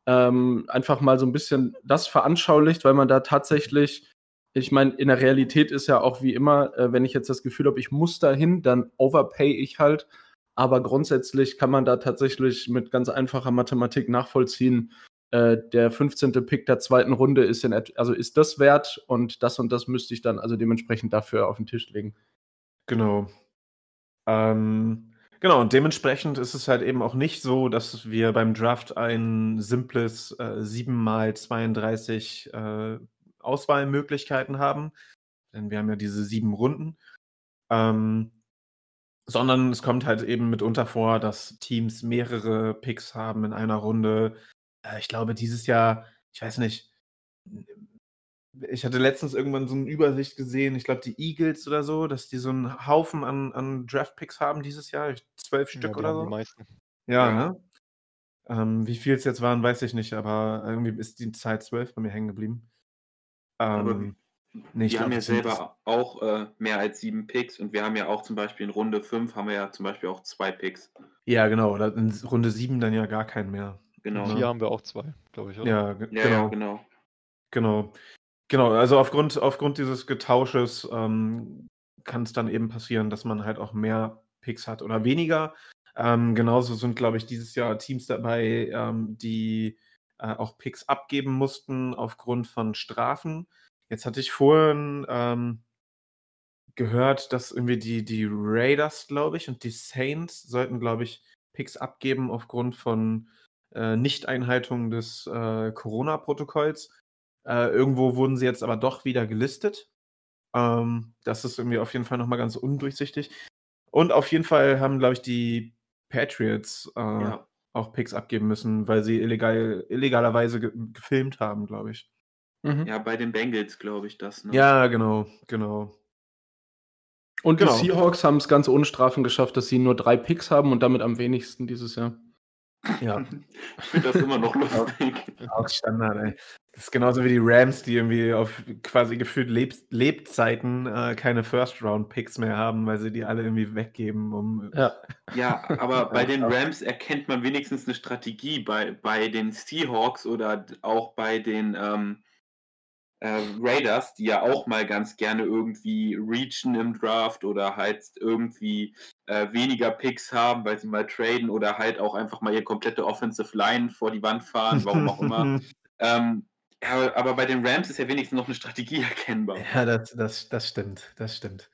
S6: Ähm, einfach mal so ein bisschen das veranschaulicht, weil man da tatsächlich, ich meine, in der Realität ist ja auch wie immer, äh, wenn ich jetzt das Gefühl habe, ich muss dahin, dann overpay ich halt. Aber grundsätzlich kann man da tatsächlich mit ganz einfacher Mathematik nachvollziehen, äh, der 15. Pick der zweiten Runde ist, in, also ist das wert und das und das müsste ich dann also dementsprechend dafür auf den Tisch legen.
S3: Genau. Ähm, genau, und dementsprechend ist es halt eben auch nicht so, dass wir beim Draft ein simples äh, 7 mal 32 äh, Auswahlmöglichkeiten haben. Denn wir haben ja diese sieben Runden. Ähm, sondern es kommt halt eben mitunter vor, dass Teams mehrere Picks haben in einer Runde. Äh, ich glaube, dieses Jahr, ich weiß nicht, ich hatte letztens irgendwann so eine Übersicht gesehen, ich glaube die Eagles oder so, dass die so einen Haufen an, an Draft-Picks haben dieses Jahr, zwölf Stück ja, oder so. Die meisten. Ja, ja. ne? Ähm, wie viel es jetzt waren, weiß ich nicht, aber irgendwie ist die Zahl zwölf bei mir hängen geblieben.
S5: Ähm,
S3: Nee, ich
S5: wir haben ja selber auch äh, mehr als sieben Picks und wir haben ja auch zum Beispiel in Runde 5 haben wir ja zum Beispiel auch zwei Picks.
S3: Ja, genau. Oder in Runde 7 dann ja gar keinen mehr.
S5: Genau.
S4: Hier haben wir auch zwei, glaube ich, oder?
S3: Ja,
S5: Ja,
S3: genau.
S5: ja, genau.
S3: Genau. Genau, also aufgrund, aufgrund dieses Getausches ähm, kann es dann eben passieren, dass man halt auch mehr Picks hat oder weniger. Ähm, genauso sind, glaube ich, dieses Jahr Teams dabei, ähm, die äh, auch Picks abgeben mussten aufgrund von Strafen. Jetzt hatte ich vorhin ähm, gehört, dass irgendwie die, die Raiders, glaube ich, und die Saints sollten, glaube ich, Picks abgeben aufgrund von äh, Nichteinhaltung des äh, Corona-Protokolls. Äh, irgendwo wurden sie jetzt aber doch wieder gelistet. Ähm, das ist irgendwie auf jeden Fall nochmal ganz undurchsichtig. Und auf jeden Fall haben, glaube ich, die Patriots äh,
S5: Ja.
S3: auch Picks abgeben müssen, weil sie illegal, illegalerweise ge gefilmt haben, glaube ich.
S6: Mhm.
S5: ja, bei den Bengals glaube ich das. Ne?
S3: Ja, genau, genau.
S6: Und
S3: Genau.
S6: die Seahawks haben es ganz ohne Strafen geschafft, dass sie nur drei Picks haben und damit am wenigsten dieses Jahr.
S3: Ja, (laughs)
S5: Ich finde das immer noch lustig.
S3: auch Standard, ey. Das ist genauso wie die Rams, die irgendwie auf quasi gefühlt Leb Lebzeiten äh, keine First-Round-Picks mehr haben, weil sie die alle irgendwie weggeben, um.
S6: Ja.
S5: Ja, aber (laughs) bei den Rams erkennt man wenigstens eine Strategie. Bei, bei den Seahawks oder auch bei den ähm, äh, Raiders, die ja auch mal ganz gerne irgendwie reachen im Draft oder halt irgendwie äh, weniger Picks haben, weil sie mal traden oder halt auch einfach mal ihre komplette Offensive Line vor die Wand fahren, warum auch immer. (laughs) ähm, ja, aber bei den Rams ist ja wenigstens noch eine Strategie (laughs) erkennbar.
S3: Ja, das, das, das stimmt, das stimmt.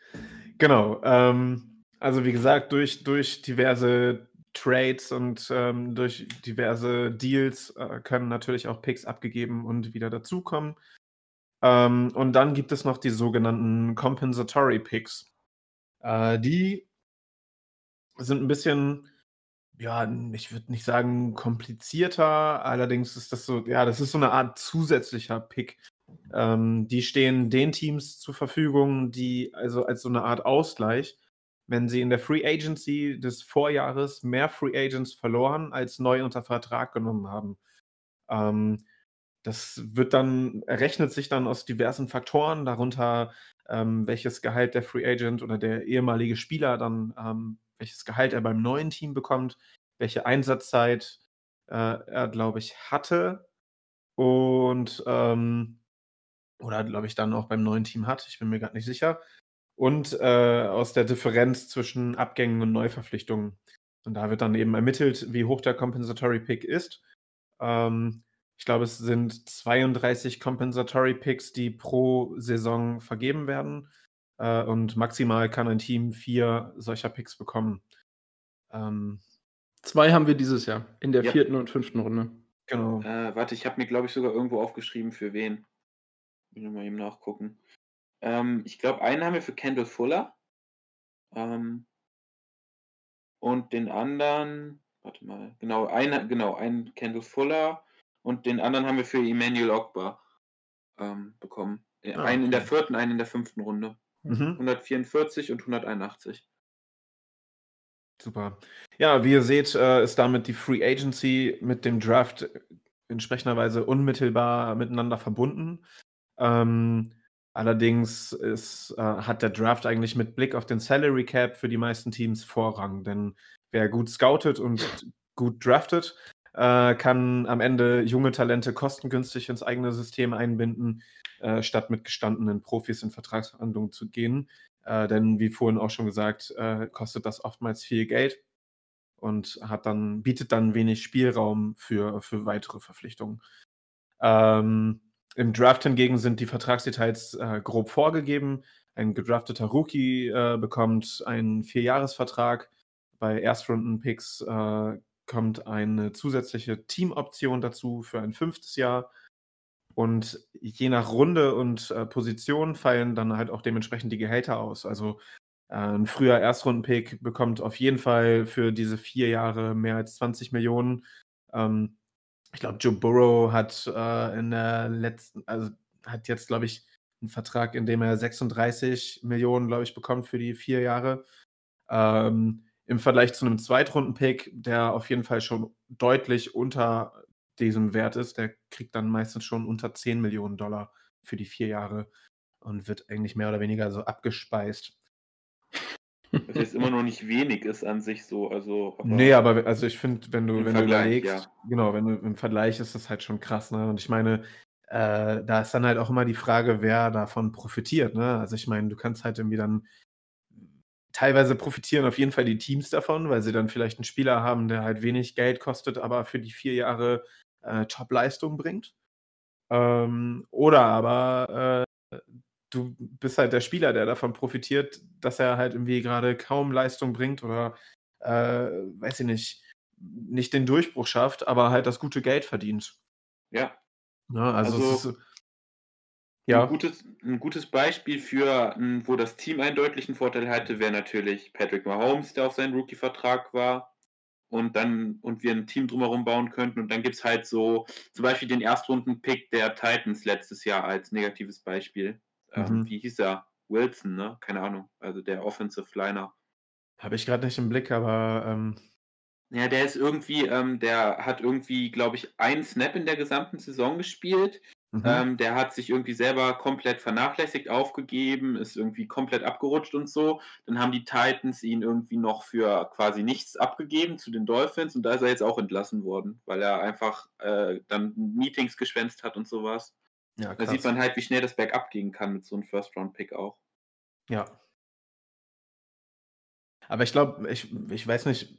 S3: Genau. Ähm, also wie gesagt, durch, durch diverse Trades und ähm, durch diverse Deals äh, können natürlich auch Picks abgegeben und wieder dazukommen. Ähm, und dann gibt es noch die sogenannten Compensatory Picks. Äh, die sind ein bisschen, ja, ich würde nicht sagen komplizierter, allerdings ist das so, ja, das ist so eine Art zusätzlicher Pick. Ähm, die stehen den Teams zur Verfügung, die also als so eine Art Ausgleich, wenn sie in der Free Agency des Vorjahres mehr Free Agents verloren als neu unter Vertrag genommen haben. Ähm, das wird dann, errechnet sich dann aus diversen Faktoren, darunter ähm, welches Gehalt der Free Agent oder der ehemalige Spieler dann, ähm, welches Gehalt er beim neuen Team bekommt, welche Einsatzzeit äh, er, glaube ich, hatte und ähm, oder glaube ich dann auch beim neuen Team hat, ich bin mir gerade nicht sicher. Und äh, aus der Differenz zwischen Abgängen und Neuverpflichtungen. Und da wird dann eben ermittelt, wie hoch der Compensatory Pick ist. Ähm, ich glaube, es sind 32 Compensatory Picks, die pro Saison vergeben werden. Äh, und maximal kann ein Team vier solcher Picks bekommen. Ähm,
S6: Zwei haben wir dieses Jahr in der
S5: Ja.
S6: vierten und fünften Runde.
S3: genau.
S5: Äh, warte, ich habe mir, glaube ich, sogar irgendwo aufgeschrieben, für wen. Will mal eben nachgucken. Ähm, ich glaube, einen haben wir für Kendall Fuller. Ähm, und den anderen, warte mal, genau, einen, genau, einen Kendall Fuller und den anderen haben wir für Emmanuel Ogba ähm, bekommen. Äh,
S3: Ah,
S5: einen in der
S3: okay.
S5: vierten, einen in der fünften Runde.
S3: Mhm.
S5: 144 und 181.
S3: Super. Ja, wie ihr seht, äh, ist damit die Free Agency mit dem Draft entsprechenderweise unmittelbar miteinander verbunden. Ähm, allerdings ist, äh, hat der Draft eigentlich mit Blick auf den Salary Cap für die meisten Teams Vorrang, denn wer gut scoutet und gut draftet, äh, kann am Ende junge Talente kostengünstig ins eigene System einbinden, äh, statt mit gestandenen Profis in Vertragsverhandlungen zu gehen. Äh, denn wie vorhin auch schon gesagt, äh, kostet das oftmals viel Geld und hat dann, bietet dann wenig Spielraum für, für weitere Verpflichtungen. Ähm, Im Draft hingegen sind die Vertragsdetails äh, grob vorgegeben. Ein gedrafteter Rookie äh, bekommt einen Vierjahresvertrag. Bei Erstrunden-Picks kommt eine zusätzliche Teamoption dazu für ein fünftes Jahr. Und je nach Runde und äh, Position fallen dann halt auch dementsprechend die Gehälter aus. Also äh, ein früher Erstrunden-Pick bekommt auf jeden Fall für diese vier Jahre mehr als 20 Millionen. Ähm, ich glaube, Joe Burrow hat äh, in der letzten, also hat jetzt, glaube ich, einen Vertrag, in dem er 36 Millionen, glaube ich, bekommt für die vier Jahre. Ähm, Im Vergleich zu einem Zweitrunden-Pick, der auf jeden Fall schon deutlich unter diesem Wert ist, der kriegt dann meistens schon unter 10 Millionen Dollar für die vier Jahre. und wird eigentlich mehr oder weniger so abgespeist.
S5: Was jetzt immer noch nicht wenig ist an sich so. Also,
S3: aber nee, aber also ich finde, wenn du, wenn
S5: Vergleich,
S3: du überlegst, ja. genau, wenn du im Vergleich ist das halt schon krass, ne? Und ich meine, äh, da ist dann halt auch immer die Frage, wer davon profitiert, ne? Also ich meine, du kannst halt irgendwie dann teilweise profitieren auf jeden Fall die Teams davon, weil sie dann vielleicht einen Spieler haben, der halt wenig Geld kostet, aber für die vier Jahre äh, Top-Leistung bringt. Ähm, oder aber äh, du bist halt der Spieler, der davon profitiert, dass er halt irgendwie gerade kaum Leistung bringt oder, äh, weiß ich nicht, nicht den Durchbruch schafft, aber halt das gute Geld verdient.
S5: Ja.
S3: ja also, also ist,
S5: ja. Ein, gutes, ein gutes Beispiel für, wo das Team einen deutlichen Vorteil hatte, wäre natürlich Patrick Mahomes, der auf seinen Rookie-Vertrag war und dann und wir ein Team drumherum bauen könnten. Und dann gibt es halt so zum Beispiel den Erstrunden-Pick der Titans letztes Jahr als negatives Beispiel. Ähm, mhm. Ähm, wie hieß er? Wilson, ne? Keine Ahnung. Also der Offensive Liner.
S3: Habe ich gerade nicht im Blick, aber. Ähm...
S5: Ja, der ist irgendwie, ähm, der hat irgendwie, glaube ich, einen Snap in der gesamten Saison gespielt. Mhm. Ähm, der hat sich irgendwie selber komplett vernachlässigt, aufgegeben, ist irgendwie komplett abgerutscht und so. Dann haben die Titans ihn irgendwie noch für quasi nichts abgegeben zu den Dolphins und da ist er jetzt auch entlassen worden, weil er einfach äh, dann Meetings geschwänzt hat und sowas. Ja, da sieht man halt, wie schnell das Backup gehen kann mit so einem First-Round-Pick auch.
S3: Ja. Aber ich glaube, ich, ich weiß nicht,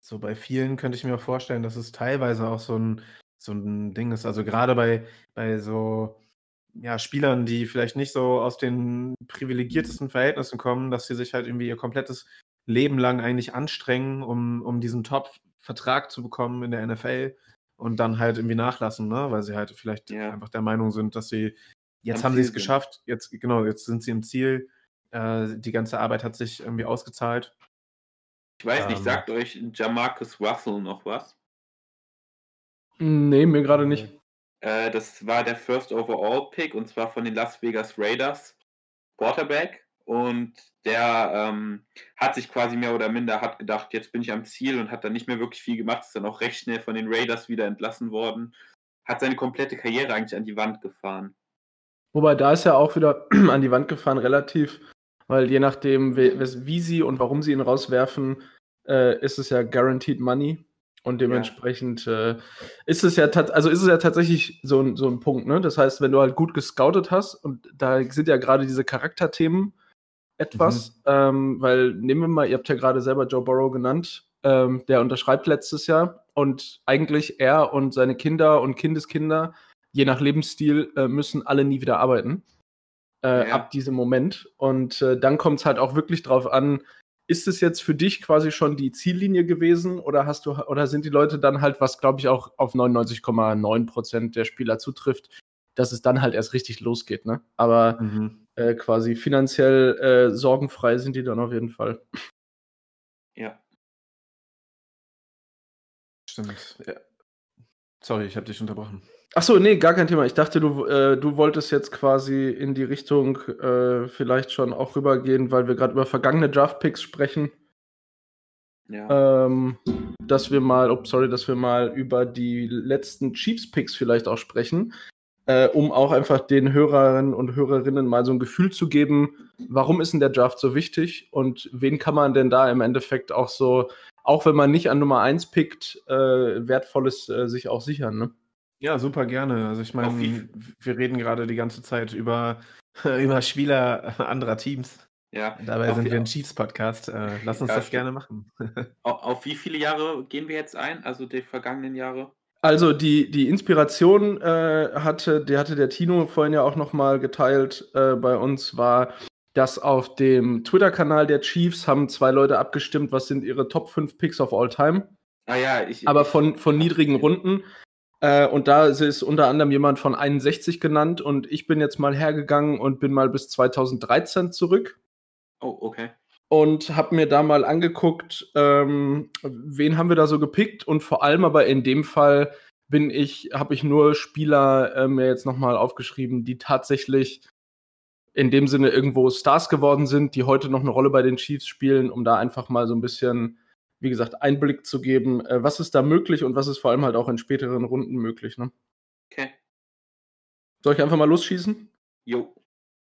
S3: so bei vielen könnte ich mir auch vorstellen, dass es teilweise auch so ein, so ein Ding ist. Also gerade bei, bei so ja, Spielern, die vielleicht nicht so aus den privilegiertesten Verhältnissen kommen, dass sie sich halt irgendwie ihr komplettes Leben lang eigentlich anstrengen, um, um diesen Top-Vertrag zu bekommen in der NFL und dann halt irgendwie nachlassen, ne? weil sie halt vielleicht ja. einfach der Meinung sind, dass sie, jetzt Am haben sie es geschafft, jetzt, genau, jetzt sind sie im Ziel, äh, die ganze Arbeit hat sich irgendwie ausgezahlt.
S5: Ich weiß nicht, ähm, sagt euch Jamarcus Russell noch was?
S6: Nee, mir gerade nicht.
S5: Äh, das war der First Overall Pick und zwar von den Las Vegas Raiders Quarterback. Und der ähm, hat sich quasi mehr oder minder hat gedacht, jetzt bin ich am Ziel und hat dann nicht mehr wirklich viel gemacht, ist dann auch recht schnell von den Raiders wieder entlassen worden. Hat seine komplette Karriere eigentlich an die Wand gefahren.
S6: Wobei da ist er auch wieder (clears throat) an die Wand gefahren, relativ, weil je nachdem, wie, wie sie und warum sie ihn rauswerfen, äh, ist es ja guaranteed money. Und dementsprechend ja. äh, ist es ja also ist es ja tatsächlich so ein, so ein Punkt, ne? Das heißt, wenn du halt gut gescoutet hast, und da sind ja gerade diese Charakterthemen, etwas, mhm. ähm, weil nehmen wir mal, ihr habt ja gerade selber Joe Burrow genannt, ähm, der unterschreibt letztes Jahr und eigentlich er und seine Kinder und Kindeskinder, je nach Lebensstil, äh, müssen alle nie wieder arbeiten. Äh, ja. Ab diesem Moment. Und äh, dann kommt es halt auch wirklich drauf an, ist es jetzt für dich quasi schon die Ziellinie gewesen oder hast du oder sind die Leute dann halt, was glaube ich auch auf 99,9 Prozent der Spieler zutrifft, dass es dann halt erst richtig losgeht, ne? Aber mhm. äh, quasi finanziell äh, sorgenfrei sind die dann auf jeden Fall.
S5: Ja.
S3: Stimmt. Ja. Sorry, ich habe dich unterbrochen.
S6: Ach so, nee, gar kein Thema. Ich dachte, du, äh, du wolltest jetzt quasi in die Richtung äh, vielleicht schon auch rübergehen, weil wir gerade über vergangene Draft-Picks sprechen. Ja. Ähm, dass wir mal, oh, sorry, dass wir mal über die letzten Chiefs-Picks vielleicht auch sprechen äh, um auch einfach den Hörerinnen und Hörerinnen mal so ein Gefühl zu geben, warum ist denn der Draft so wichtig und wen kann man denn da im Endeffekt auch so, auch wenn man nicht an Nummer 1 pickt, äh, Wertvolles äh, sich auch sichern, ne?
S3: Ja, super gerne. Also ich meine, wir reden gerade die ganze Zeit über, (laughs) über Spieler anderer Teams. Ja. Dabei sind wir ein Chiefs-Podcast. Äh, lass uns ja, das gerne machen. (laughs)
S5: auf, auf wie viele Jahre gehen wir jetzt ein? Also die vergangenen Jahre?
S6: Also die, die Inspiration äh, hatte, die hatte der Tino vorhin ja auch nochmal geteilt äh, bei uns, war, dass auf dem Twitter-Kanal der Chiefs haben zwei Leute abgestimmt, was sind ihre Top 5 Picks of all time.
S5: Ah ja, ich.
S6: Aber von, von niedrigen Runden. Äh, und da ist unter anderem jemand von 61 genannt und ich bin jetzt mal hergegangen und bin mal bis 2013 zurück.
S5: Oh, okay
S6: und habe mir da mal angeguckt, ähm, wen haben wir da so gepickt und vor allem aber in dem Fall bin ich, habe ich nur Spieler äh, mir jetzt nochmal aufgeschrieben, die tatsächlich in dem Sinne irgendwo Stars geworden sind, die heute noch eine Rolle bei den Chiefs spielen, um da einfach mal so ein bisschen, wie gesagt, Einblick zu geben, äh, was ist da möglich und was ist vor allem halt auch in späteren Runden möglich. Ne?
S5: Okay.
S6: Soll ich einfach mal losschießen?
S5: Jo.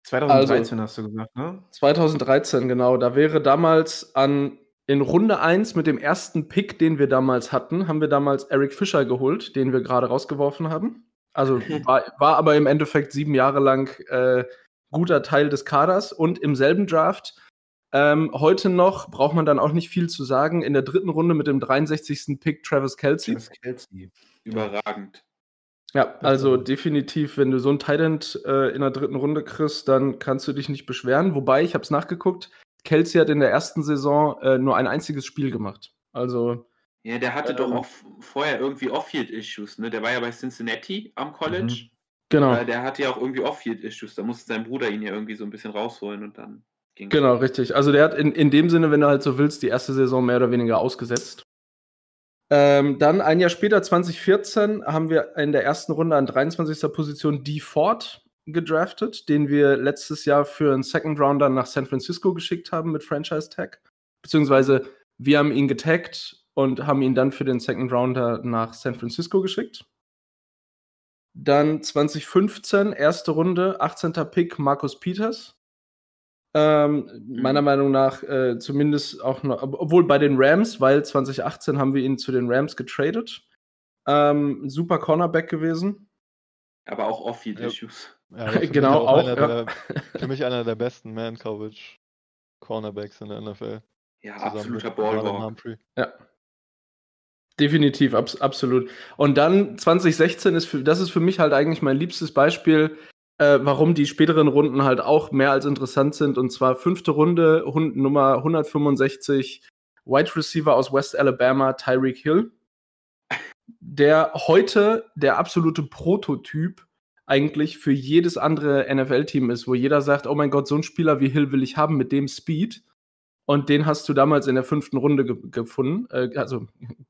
S3: 2013 hast du gesagt, ne?
S6: 2013, genau. Da wäre damals an in Runde 1 mit dem ersten Pick, den wir damals hatten, haben wir damals Eric Fischer geholt, den wir gerade rausgeworfen haben. Also (laughs) war, war aber im Endeffekt sieben Jahre lang äh, guter Teil des Kaders und im selben Draft. Ähm, heute noch braucht man dann auch nicht viel zu sagen. In der dritten Runde mit dem 63. Pick Travis Kelsey.
S3: Travis Kelsey.
S5: Überragend.
S6: Ja, also definitiv, wenn du so ein Tident äh, in der dritten Runde kriegst, dann kannst du dich nicht beschweren. Wobei, ich habe es nachgeguckt, Kelsey hat in der ersten Saison äh, nur ein einziges Spiel gemacht. Also.
S5: Ja, der hatte
S6: Ähm.
S5: doch auch vorher irgendwie Off-Field-Issues, ne? Der war ja bei Cincinnati am College.
S6: Genau.
S5: Äh, der hatte ja auch irgendwie Off-Field-Issues. Da musste sein Bruder ihn ja irgendwie so ein bisschen rausholen und dann
S6: Genau, richtig. Also der hat in, in dem Sinne, wenn du halt so willst, die erste Saison mehr oder weniger ausgesetzt. Ähm, dann ein Jahr später, 2014, haben wir in der ersten Runde an 23. Position D. Ford gedraftet, den wir letztes Jahr für einen Second Rounder nach San Francisco geschickt haben mit Franchise Tag. Beziehungsweise wir haben ihn getaggt und haben ihn dann für den Second Rounder nach San Francisco geschickt. Dann 2015, erste Runde, 18. Pick, Markus Peters. Ähm, Meiner Meinung nach äh, zumindest auch noch, ob- obwohl bei den Rams, weil 2018 haben wir ihn zu den Rams getradet. Ähm, super Cornerback gewesen.
S5: Aber auch Off-Field-Issues.
S4: Ja, (laughs)
S6: Genau, auch,
S4: einer
S6: ja.
S4: der, für mich einer der besten Man-Coverage Cornerbacks in der NFL.
S5: Ja, absoluter Ballwalk.
S6: Ja. Definitiv, abs absolut. Und dann 2016 ist für, das ist für mich halt eigentlich mein liebstes Beispiel, äh, warum die späteren Runden halt auch mehr als interessant sind. Und zwar fünfte Runde, Hund, Nummer 165, Wide Receiver aus West Alabama, Tyreek Hill. Der heute der absolute Prototyp eigentlich für jedes andere NFL-Team ist, wo jeder sagt, oh mein Gott, so einen Spieler wie Hill will ich haben mit dem Speed. Und den hast du damals in der fünften Runde ge gefunden, äh, also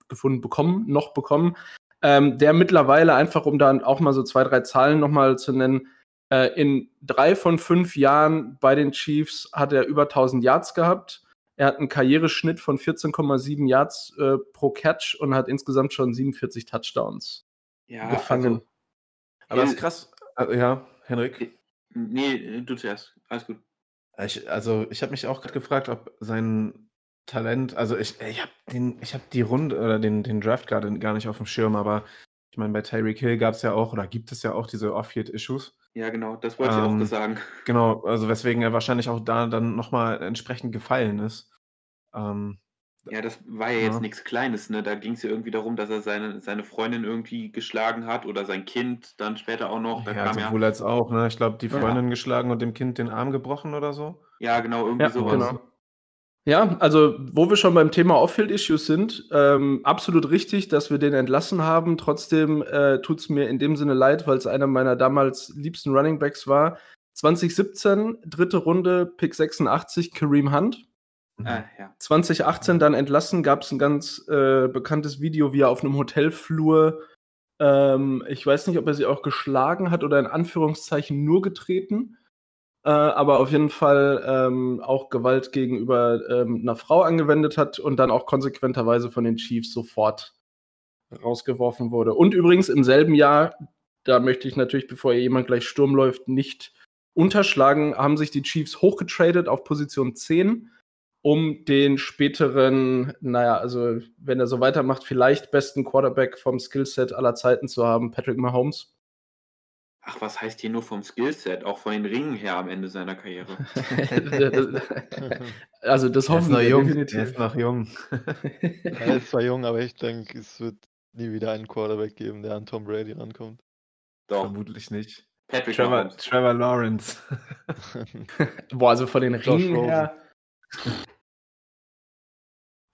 S6: gefunden bekommen, noch bekommen. Ähm, der mittlerweile einfach, um da auch mal so zwei, drei Zahlen nochmal zu nennen, in drei von fünf Jahren bei den Chiefs hat er über 1000 Yards gehabt. Er hat einen Karriereschnitt von 14,7 Yards äh, pro Catch und hat insgesamt schon 47 Touchdowns
S5: Ja,
S6: gefangen.
S3: Aber das
S5: Hill-
S3: ist krass. Also, ja, Henrik.
S5: Also, nee, du zuerst. Alles gut.
S3: Ich, also, ich habe mich auch gerade gefragt, ob sein Talent, also ich, ich habe den, ich habe die Runde oder den, den Draft gerade gar nicht auf dem Schirm, aber ich meine, bei Tyreek Hill gab es ja auch oder gibt es ja auch diese Off-Field-Issues.
S5: Ja, genau, das wollte ich
S3: Ähm,
S5: auch sagen.
S3: Genau, also weswegen er wahrscheinlich auch da dann nochmal entsprechend gefallen ist. Ähm,
S5: Ja, das war ja jetzt
S3: Ja.
S5: nichts Kleines, ne? Da ging es ja irgendwie darum, dass er seine, seine Freundin irgendwie geschlagen hat oder sein Kind dann später auch noch. Da
S3: ja,
S5: kam ja,
S3: sowohl als auch, ne? Ich glaube, die
S5: Ja.
S3: Freundin geschlagen und dem Kind den Arm gebrochen oder so.
S5: ja, genau, irgendwie
S6: Ja,
S5: sowas.
S6: genau. Ja, also wo wir schon beim Thema Off-Field-Issues sind, ähm, absolut richtig, dass wir den entlassen haben. Trotzdem äh, tut es mir in dem Sinne leid, weil es einer meiner damals liebsten Running Backs war. 2017, dritte Runde, Pick 86, Kareem Hunt.
S5: Ah, ja.
S6: 2018 dann entlassen, gab es ein ganz äh, bekanntes Video, wie er auf einem Hotelflur, ähm, ich weiß nicht, ob er sie auch geschlagen hat oder in Anführungszeichen nur getreten, äh, aber auf jeden Fall ähm, auch Gewalt gegenüber ähm, einer Frau angewendet hat und dann auch konsequenterweise von den Chiefs sofort rausgeworfen wurde. Und übrigens im selben Jahr, da möchte ich natürlich, bevor hier jemand gleich Sturm läuft, nicht unterschlagen, haben sich die Chiefs hochgetradet auf Position 10 um den späteren, naja, also wenn er so weitermacht, vielleicht besten Quarterback vom Skillset aller Zeiten zu haben, Patrick Mahomes.
S5: Ach, was heißt hier nur vom Skillset? Auch von den Ringen her am Ende seiner Karriere. (laughs)
S6: also das hoffen wir
S3: jung.
S6: definitiv.
S3: Er ist noch jung. (laughs)
S4: Er ist zwar jung, aber ich denke, es wird nie wieder einen Quarterback geben, der an Tom Brady rankommt.
S5: Doch,
S3: Vermutlich nicht.
S5: Patrick
S3: Trevor. Trevor Lawrence. (laughs)
S6: Boah, also von den
S4: Josh
S6: Ringen
S4: Rosen.
S6: her.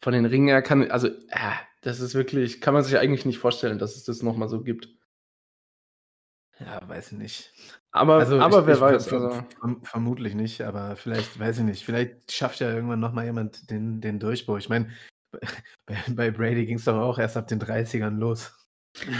S6: Von den Ringen her kann, also, äh, das ist wirklich, kann man sich eigentlich nicht vorstellen, dass es das nochmal so gibt.
S3: Ja, weiß ich nicht.
S6: Aber,
S3: Also,
S6: aber
S3: ich,
S6: wer
S3: ich,
S6: weiß.
S3: ver-
S6: Also,
S3: verm- vermutlich nicht, aber vielleicht, weiß ich nicht. Vielleicht schafft ja irgendwann nochmal jemand den, den Durchbruch. Ich meine, (laughs) bei, bei Brady ging es doch auch erst ab den 30ern los.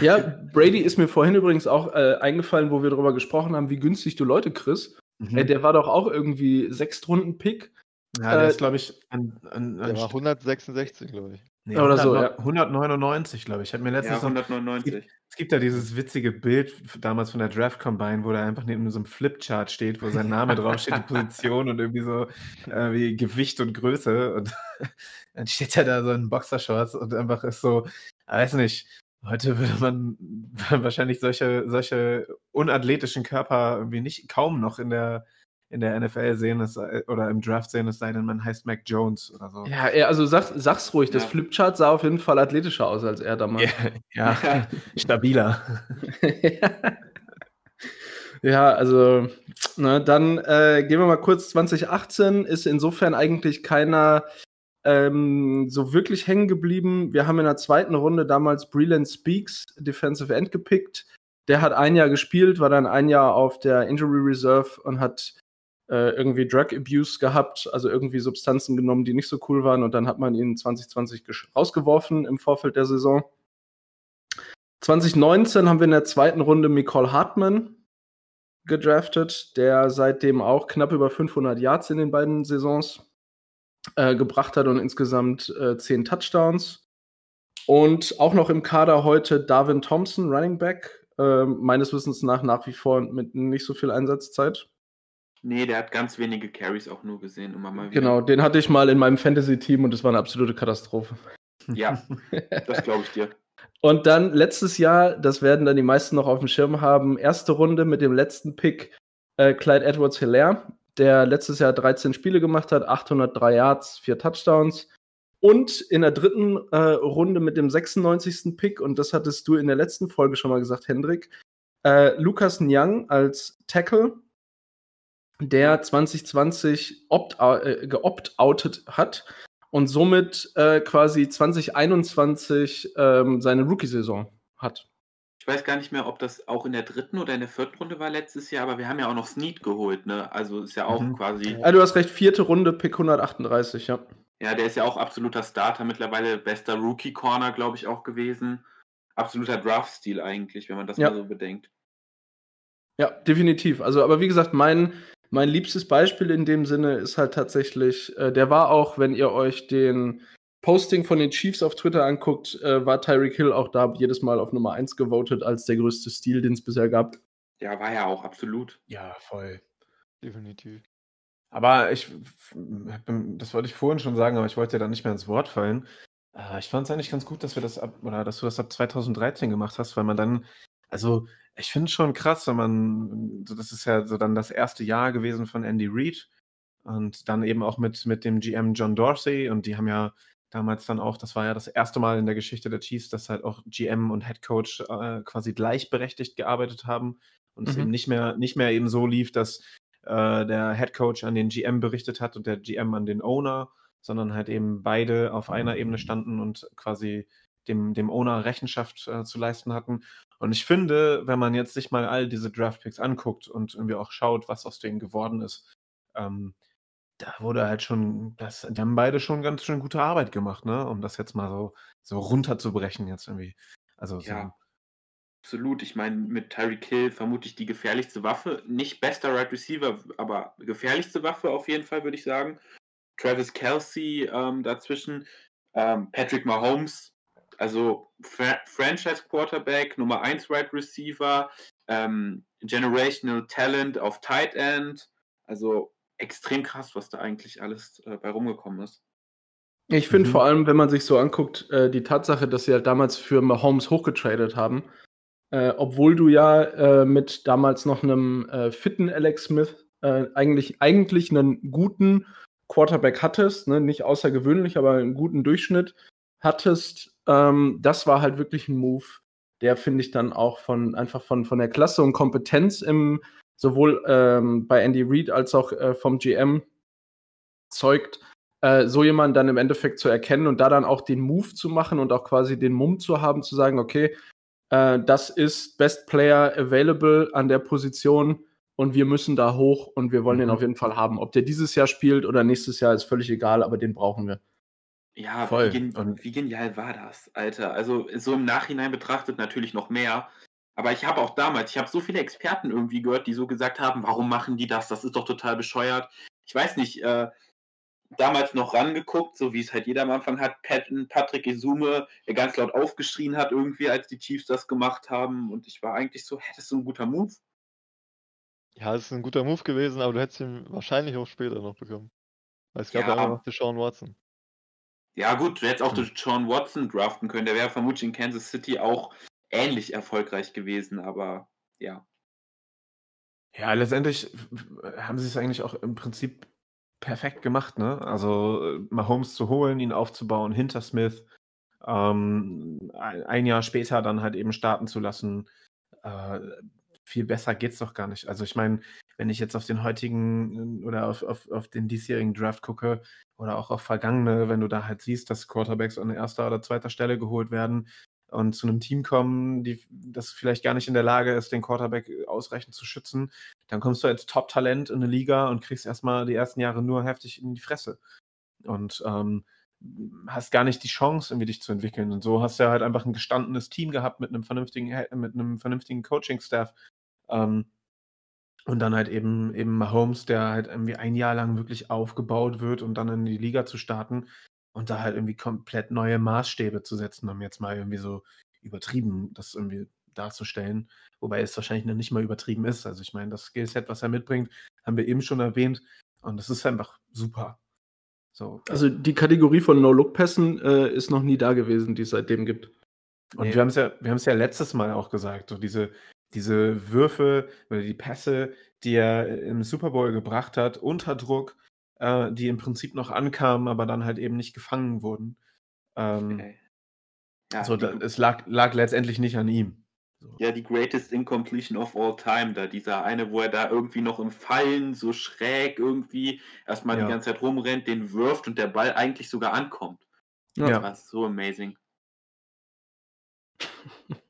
S6: ja, Brady ist mir vorhin übrigens auch äh, eingefallen, wo wir darüber gesprochen haben, wie günstig du Leute kriegst.
S3: Mhm.
S6: Ey, der war doch auch irgendwie Sechstrunden-Pick
S3: Ja, der
S6: Äh,
S3: ist, glaube ich, an, an, an
S4: Der war 166, glaube ich.
S3: Nee,
S6: oder so,
S3: 100
S6: ja.
S3: 199, glaube ich. Ich habe mir
S5: Ja,
S3: letztens noch,
S5: 199.
S3: es gibt da dieses witzige Bild damals von der Draft Combine, wo er einfach neben so einem Flipchart steht, wo sein Name (laughs) draufsteht, die Position und irgendwie so äh, wie Gewicht und Größe. Und (laughs) dann steht er da so in Boxershorts und einfach ist so, weiß nicht, heute würde man (laughs) wahrscheinlich solche, solche unathletischen Körper irgendwie nicht kaum noch in der, in der NFL sehen es oder im Draft sehen, es sei denn, man heißt Mac Jones oder so.
S6: Ja, also sag, sag's ruhig, das
S5: Ja.
S6: Flipchart sah auf jeden Fall athletischer aus als er damals.
S3: ja, ja (laughs) stabiler. (laughs)
S6: ja, also, ne, dann äh, gehen wir mal kurz 2018, ist insofern eigentlich keiner ähm, so wirklich hängen geblieben. Wir haben in der zweiten Runde damals Breland Speaks, Defensive End, gepickt. Der hat ein Jahr gespielt, war dann ein Jahr auf der Injury Reserve und hat äh, irgendwie Drug Abuse gehabt, also irgendwie Substanzen genommen, die nicht so cool waren. Und dann hat man ihn 2020 gesch- rausgeworfen im Vorfeld der Saison. 2019 haben wir in der zweiten Runde Nicole Hartman gedraftet, der seitdem auch knapp über 500 Yards in den beiden Saisons äh, gebracht hat und insgesamt äh, 10 Touchdowns. Und auch noch im Kader heute Darwin Thompson, Running Back, äh, meines Wissens nach nach wie vor mit nicht so viel Einsatzzeit.
S5: Nee, der hat ganz wenige Carries auch nur gesehen, immer mal wieder.
S6: Genau, den hatte ich mal in meinem Fantasy-Team und es war eine absolute Katastrophe.
S5: Ja, (laughs) das glaube ich dir.
S6: Und dann letztes Jahr, das werden dann die meisten noch auf dem Schirm haben, erste Runde mit dem letzten Pick äh, Clyde Edwards Hilaire, der letztes Jahr 13 Spiele gemacht hat, 803 Yards, 4 Touchdowns. Und in der dritten äh, Runde mit dem 96. Pick, und das hattest du in der letzten Folge schon mal gesagt, Hendrik, äh, Lukas Nyang als Tackle, der 2020 opt äh, geopt-outet hat und somit äh, quasi 2021 ähm, seine Rookie-Saison hat.
S5: Ich weiß gar nicht mehr, ob das auch in der dritten oder in der vierten Runde war letztes Jahr, aber wir haben ja auch noch Snead geholt, ne? Also ist ja auch
S3: Mhm.
S5: quasi,
S6: Ah, du hast recht, vierte Runde, Pick 138, ja.
S5: ja, der ist ja auch absoluter Starter mittlerweile, bester Rookie-Corner, glaube ich, auch gewesen. Absoluter Draft-Stil eigentlich, wenn man das
S6: Ja.
S5: mal so bedenkt.
S6: Ja, definitiv. Also, aber wie gesagt, mein, mein liebstes Beispiel in dem Sinne ist halt tatsächlich, äh, der war auch, wenn ihr euch den Posting von den Chiefs auf Twitter anguckt, äh, war Tyreek Hill auch da jedes Mal auf Nummer 1 gewotet als der größte Stil, den es bisher gab.
S5: Ja, war ja auch absolut.
S3: Ja, voll.
S4: Definitiv.
S3: Aber ich, das wollte ich vorhin schon sagen, aber ich wollte dir da nicht mehr ins Wort fallen. Äh, Ich fand es eigentlich ganz gut, dass wir das ab, oder dass du das ab 2013 gemacht hast, weil man dann, also ich finde es schon krass, wenn man, das ist ja so dann das erste Jahr gewesen von Andy Reid und dann eben auch mit, mit dem GM John Dorsey und die haben ja damals dann auch, das war ja das erste Mal in der Geschichte der Chiefs, dass halt auch GM und Head Coach äh, quasi gleichberechtigt gearbeitet haben und es
S6: Mhm.
S3: eben nicht mehr, nicht mehr eben so lief, dass äh, der Head Coach an den GM berichtet hat und der GM an den Owner, sondern halt eben beide auf einer Ebene standen und quasi dem, dem Owner Rechenschaft äh, zu leisten hatten. Und ich finde, wenn man jetzt sich mal all diese Draftpicks anguckt und irgendwie auch schaut, was aus denen geworden ist, ähm, da wurde halt schon, das, die haben beide schon ganz schön gute Arbeit gemacht, ne? Um das jetzt mal so, so runterzubrechen jetzt irgendwie. Also so,
S5: Ja. Absolut. Ich meine, mit Tyreek Hill vermutlich die gefährlichste Waffe. Nicht bester Right Receiver, aber gefährlichste Waffe auf jeden Fall, würde ich sagen. Travis Kelsey ähm, dazwischen. Ähm, Patrick Mahomes, also Fra Franchise Quarterback, Nummer 1 Right Receiver, ähm, Generational Talent auf Tight End. Also extrem krass, was da eigentlich alles äh, bei rumgekommen ist.
S6: Ich finde
S3: Mhm.
S6: vor allem, wenn man sich so anguckt, äh, die Tatsache, dass sie halt damals für Mahomes hochgetradet haben, äh, obwohl du ja äh, mit damals noch einem äh, fitten Alex Smith äh, eigentlich, eigentlich einen guten Quarterback hattest, ne? nicht außergewöhnlich, aber einen guten Durchschnitt hattest, ähm, das war halt wirklich ein Move, der finde ich dann auch von einfach von, von der Klasse und Kompetenz im sowohl ähm, bei Andy Reid als auch äh, vom GM zeugt, äh, so jemanden dann im Endeffekt zu erkennen und da dann auch den Move zu machen und auch quasi den Mumm zu haben, zu sagen, okay, äh, das ist Best Player Available an der Position und wir müssen da hoch und wir wollen den
S3: Mhm.
S6: auf jeden Fall haben. Ob der dieses Jahr spielt oder nächstes Jahr, ist völlig egal, aber den brauchen wir.
S5: Ja,
S3: Voll.
S5: Wie, gen
S3: Und-
S5: wie genial war das, Alter. Also so im Nachhinein betrachtet natürlich noch mehr. Aber ich habe auch damals, ich habe so viele Experten irgendwie gehört, die so gesagt haben, warum machen die das? Das ist doch total bescheuert. Ich weiß nicht, äh, damals noch rangeguckt, so wie es halt jeder am Anfang hat. Pat, Patrick Isume, der ganz laut aufgeschrien hat irgendwie, als die Chiefs das gemacht haben. Und ich war eigentlich so, hä, das ist so ein guter Move.
S4: Ja, es ist ein guter Move gewesen, aber du hättest ihn wahrscheinlich auch später noch bekommen. Weil es gab ja,
S5: Ja.
S4: immer noch Deshaun Watson.
S5: Ja, gut, du hättest auch
S3: Hm.
S5: durch Sean Watson draften können. Der wäre vermutlich in Kansas City auch ähnlich erfolgreich gewesen, aber ja.
S3: Ja, letztendlich haben sie es eigentlich auch im Prinzip perfekt gemacht, ne? Also äh, Mahomes zu holen, ihn aufzubauen hinter Smith, ähm, ein, ein Jahr später dann halt eben starten zu lassen. Äh, viel besser geht's doch gar nicht. Also ich meine, wenn ich jetzt auf den heutigen äh, oder auf, auf, auf den diesjährigen Draft gucke oder auch auf vergangene, wenn du da halt siehst, dass Quarterbacks an erster oder zweiter Stelle geholt werden und zu einem Team kommen, die das vielleicht gar nicht in der Lage ist, den Quarterback ausreichend zu schützen, dann kommst du als Top-Talent in eine Liga und kriegst erstmal die ersten Jahre nur heftig in die Fresse. Und ähm, hast gar nicht die Chance, irgendwie dich zu entwickeln. Und so hast du halt einfach ein gestandenes Team gehabt mit einem vernünftigen, mit einem vernünftigen Coaching-Staff. Ähm, und dann halt eben, eben Mahomes, der halt irgendwie ein Jahr lang wirklich aufgebaut wird, um dann in die Liga zu starten und da halt irgendwie komplett neue Maßstäbe zu setzen, um jetzt mal irgendwie so übertrieben das irgendwie darzustellen. Wobei es wahrscheinlich noch nicht mal übertrieben ist. Also ich meine, das Skillset, was er mitbringt, haben wir eben schon erwähnt. Und das ist einfach super. So.
S6: Also die Kategorie von No-Look-Pässen äh, ist noch nie da gewesen, die es seitdem gibt.
S3: Und
S5: Nee.
S3: wir haben es ja, wir haben es ja letztes Mal auch gesagt, so diese, diese Würfe oder die Pässe, die er im Super Bowl gebracht hat, unter Druck, äh, die im Prinzip noch ankamen, aber dann halt eben nicht gefangen wurden. Ähm,
S5: Ey. Ja,
S3: so, da, es lag, lag letztendlich nicht an ihm. So.
S5: ja, die greatest incompletion of all time, da dieser eine, wo er da irgendwie noch im Fallen so schräg irgendwie erstmal
S3: Ja.
S5: die ganze Zeit rumrennt, den wirft und der Ball eigentlich sogar ankommt.
S6: Ja.
S5: Das war so amazing. (laughs)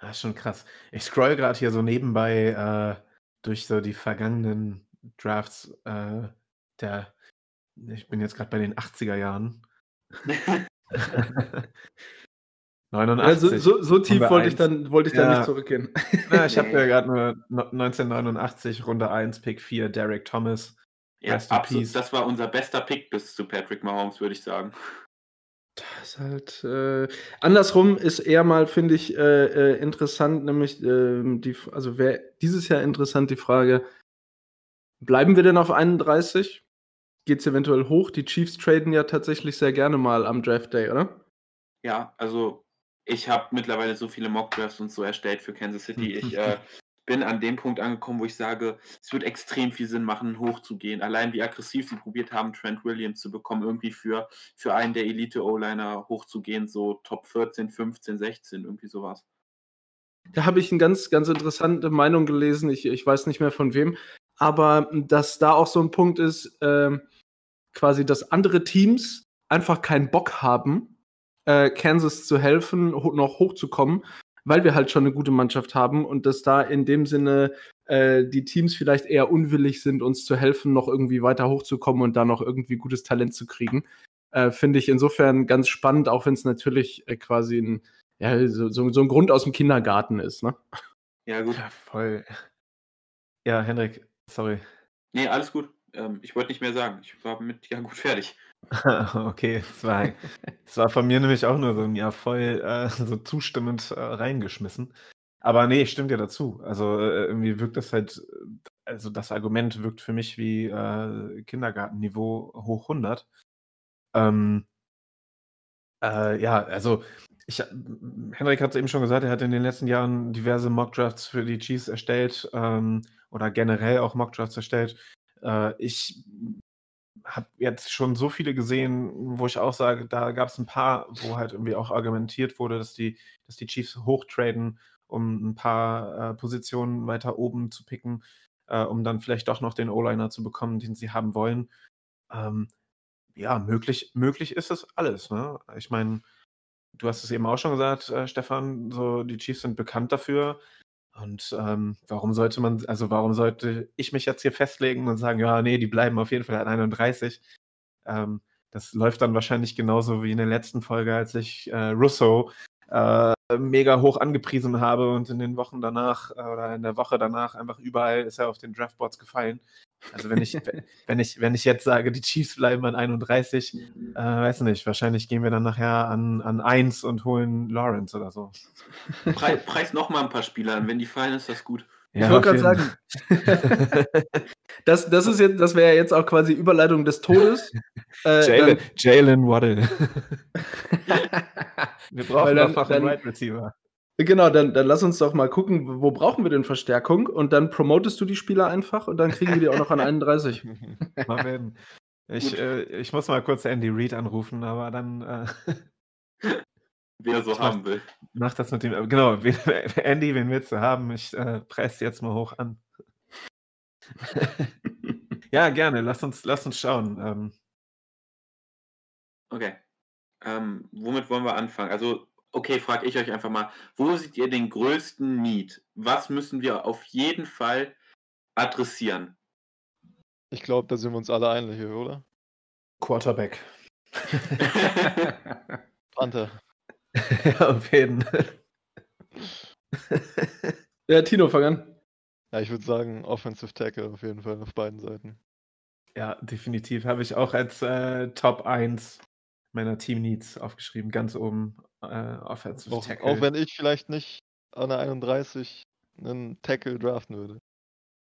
S3: Das ist schon krass. Ich scroll gerade hier so nebenbei äh, durch so die vergangenen Drafts äh, der, ich bin jetzt gerade bei den 80er Jahren. (laughs) 89.
S6: Also, so, so tief
S3: Runde
S6: wollte ich dann, wollte ich dann
S3: Ja.
S6: nicht zurückgehen.
S3: Na, ich habe
S5: Nee. (laughs)
S3: ja gerade nur no- 1989, Runde 1, Pick 4, Derek Thomas.
S5: ja, absolut. Das war unser bester Pick bis zu Patrick Mahomes, würde ich sagen.
S6: Das ist halt äh, andersrum ist eher mal, finde ich, äh, äh, interessant, nämlich ähm, die, also wäre dieses Jahr interessant die Frage, bleiben wir denn auf 31? Geht es eventuell hoch? Die Chiefs traden ja tatsächlich sehr gerne mal am Draft Day, oder?
S5: Ja, also ich habe mittlerweile so viele Mock-Drafts und so erstellt für Kansas City. Ich äh, (laughs) bin an dem Punkt angekommen, wo ich sage, es wird extrem viel Sinn machen, hochzugehen. Allein wie aggressiv sie probiert haben, Trent Williams zu bekommen, irgendwie für, für einen der Elite-O-Liner hochzugehen, so Top 14, 15, 16, irgendwie sowas.
S6: Da habe ich eine ganz, ganz interessante Meinung gelesen, ich, ich weiß nicht mehr von wem, aber dass da auch so ein Punkt ist, ähm, quasi, dass andere Teams einfach keinen Bock haben, äh, Kansas zu helfen, ho noch hochzukommen, weil wir halt schon eine gute Mannschaft haben und dass da in dem Sinne äh, die Teams vielleicht eher unwillig sind, uns zu helfen, noch irgendwie weiter hochzukommen und da noch irgendwie gutes Talent zu kriegen. Äh, Finde ich insofern ganz spannend, auch wenn es natürlich äh, quasi ein, ja, so, so, so ein Grund aus dem Kindergarten ist. Ne?
S5: Ja, gut.
S3: Ja, voll. Ja, Henrik, sorry.
S5: Nee, alles gut. Ähm, ich wollte nicht mehr sagen. Ich war mit, ja gut, fertig. (laughs)
S3: okay, es war, es war von mir nämlich auch nur so ein Jahr voll äh, so zustimmend äh, reingeschmissen. Aber nee, ich stimme dir dazu. Also äh, irgendwie wirkt das halt, also das Argument wirkt für mich wie äh, Kindergartenniveau hoch 100. Ähm, äh, ja, also ich, Henrik hat es eben schon gesagt, er hat in den letzten Jahren diverse Mockdrafts für die Chiefs erstellt ähm, oder generell auch Mockdrafts erstellt. Äh, ich habe jetzt schon so viele gesehen, wo ich auch sage, da gab es ein paar, wo halt irgendwie auch argumentiert wurde, dass die, dass die Chiefs hochtraden, um ein paar äh, Positionen weiter oben zu picken, äh, um dann vielleicht doch noch den O-Liner zu bekommen, den sie haben wollen. Ähm, ja, möglich, möglich ist es alles. Ne? Ich meine, du hast es eben auch schon gesagt, äh, Stefan, so die Chiefs sind bekannt dafür. Und ähm, warum sollte man, also warum sollte ich mich jetzt hier festlegen und sagen, ja, nee, die bleiben auf jeden Fall an 31. Ähm, das läuft dann wahrscheinlich genauso wie in der letzten Folge, als ich äh, Russo äh, mega hoch angepriesen habe und in den Wochen danach äh, oder in der Woche danach einfach überall ist er auf den Draftboards gefallen. Also wenn ich, (laughs) wenn ich, wenn ich jetzt sage, die Chiefs bleiben an 31, äh, weiß nicht, wahrscheinlich gehen wir dann nachher an, an 1 und holen Lawrence oder so.
S5: Preis, Preis noch mal ein paar Spieler an. Wenn die fallen, ist das gut.
S6: Ja, ich wollte gerade sagen, das, das, ist jetzt, das wäre jetzt auch quasi Überleitung des Todes. (laughs)
S3: Äh, Jalen Waddle. (laughs) wir brauchen dann, einfach einen Right Receiver.
S6: Genau, dann, dann lass uns doch mal gucken, wo brauchen wir denn Verstärkung? Und dann promotest du die Spieler einfach und dann kriegen wir die auch noch an 31. (laughs)
S3: mal werden. Ich, äh, ich muss mal kurz Andy Reid anrufen, aber dann. Äh,
S5: Wer so haben will.
S3: Mach das mit dem. Genau, (laughs) Andy, wen willst du haben? Ich äh, presse jetzt mal hoch an. (laughs) ja, gerne. Lass uns, lass uns schauen. Ähm.
S5: Okay. Ähm, womit wollen wir anfangen? Also, okay, frage ich euch einfach mal, wo seht ihr den größten Need? Was müssen wir auf jeden Fall adressieren?
S4: Ich glaube, da sind wir uns alle einig, oder?
S3: Quarterback. (laughs)
S4: Panther. (laughs)
S3: ja, auf jeden Fall.
S6: ja, Tino, fang an.
S4: Ja, ich würde sagen, Offensive Tackle auf jeden Fall auf beiden Seiten.
S3: Ja, definitiv. Habe ich auch als äh, Top 1 meiner Team Needs aufgeschrieben, ganz oben äh, Offensive
S4: auch,
S3: Tackle.
S4: Auch wenn ich vielleicht nicht an der 31 einen Tackle draften würde.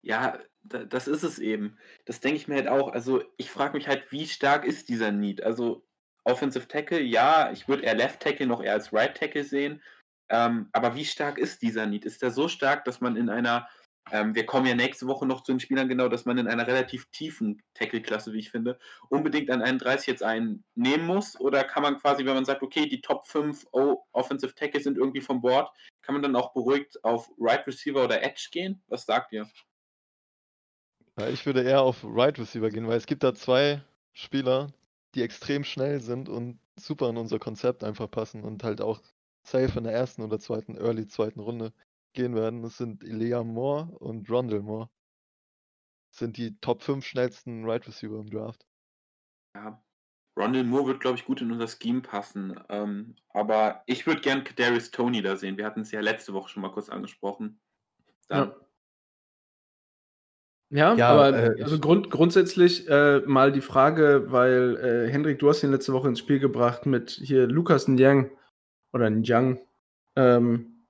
S5: Ja, das ist es eben. Das denke ich mir halt auch. Also ich frage mich halt, wie stark ist dieser Need? Also Offensive Tackle, ja, ich würde eher Left Tackle noch eher als Right Tackle sehen. Ähm, aber wie stark ist dieser Need? Ist der so stark, dass man in einer, ähm, wir kommen ja nächste Woche noch zu den Spielern genau, dass man in einer relativ tiefen Tackle-Klasse, wie ich finde, unbedingt an 31 jetzt einen nehmen muss? Oder kann man quasi, wenn man sagt, okay, die Top 5 oh, Offensive Tackle sind irgendwie vom Board, kann man dann auch beruhigt auf Right Receiver oder Edge gehen? Was sagt ihr?
S4: Ich würde eher auf Right Receiver gehen, weil es gibt da zwei Spieler, die extrem schnell sind und super in unser Konzept einfach passen und halt auch safe in der ersten oder zweiten, early zweiten Runde gehen werden. Das sind Ilea Moore und Rondell Moore. Das sind die Top 5 schnellsten Right Receiver im Draft.
S5: Ja, Rondell Moore wird, glaube ich, gut in unser Scheme passen. Ähm, aber ich würde gern Kadarius Tony da sehen. Wir hatten es ja letzte Woche schon mal kurz angesprochen. Dann,
S6: ja. Ja, ja aber äh, also grund, grundsätzlich äh, mal die Frage, weil äh, Hendrik, du hast ihn letzte Woche ins Spiel gebracht mit hier Lukas Nyang oder Njang. Ähm,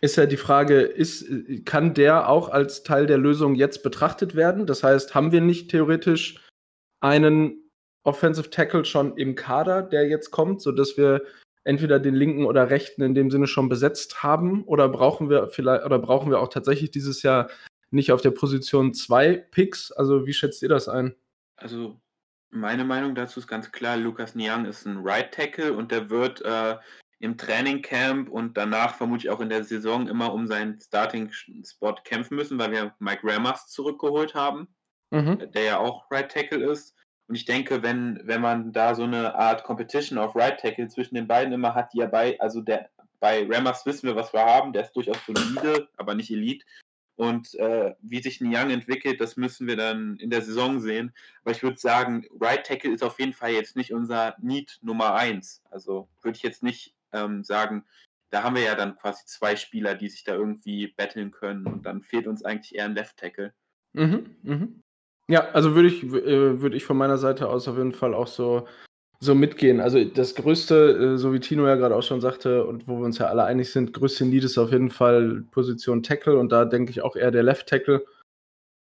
S6: ist ja die Frage, ist, kann der auch als Teil der Lösung jetzt betrachtet werden? Das heißt, haben wir nicht theoretisch einen Offensive Tackle schon im Kader, der jetzt kommt, sodass wir entweder den linken oder rechten in dem Sinne schon besetzt haben? Oder brauchen wir vielleicht oder brauchen wir auch tatsächlich dieses Jahr nicht auf der Position zwei Picks. Also wie schätzt ihr das ein?
S5: Also meine Meinung dazu ist ganz klar, Lukas Niang ist ein Right Tackle und der wird äh, im Trainingcamp und danach vermutlich auch in der Saison immer um seinen Starting-Spot kämpfen müssen, weil wir Mike Rammers zurückgeholt haben, mhm. der ja auch Right Tackle ist. Und ich denke, wenn, wenn man da so eine Art Competition auf Right Tackle zwischen den beiden immer hat, die ja bei, also der, bei Rammers wissen wir, was wir haben, der ist durchaus solide, aber nicht Elite. Und äh, wie sich ein Young entwickelt, das müssen wir dann in der Saison sehen. Aber ich würde sagen, Right Tackle ist auf jeden Fall jetzt nicht unser Need Nummer eins. Also würde ich jetzt nicht ähm, sagen, da haben wir ja dann quasi zwei Spieler, die sich da irgendwie betteln können. Und dann fehlt uns eigentlich eher ein Left Tackle.
S6: Mhm, mhm. Ja, also würde ich, äh, würde ich von meiner Seite aus auf jeden Fall auch so so mitgehen. Also das größte, äh, so wie Tino ja gerade auch schon sagte und wo wir uns ja alle einig sind, größte Need ist auf jeden Fall Position Tackle und da denke ich auch eher der Left Tackle.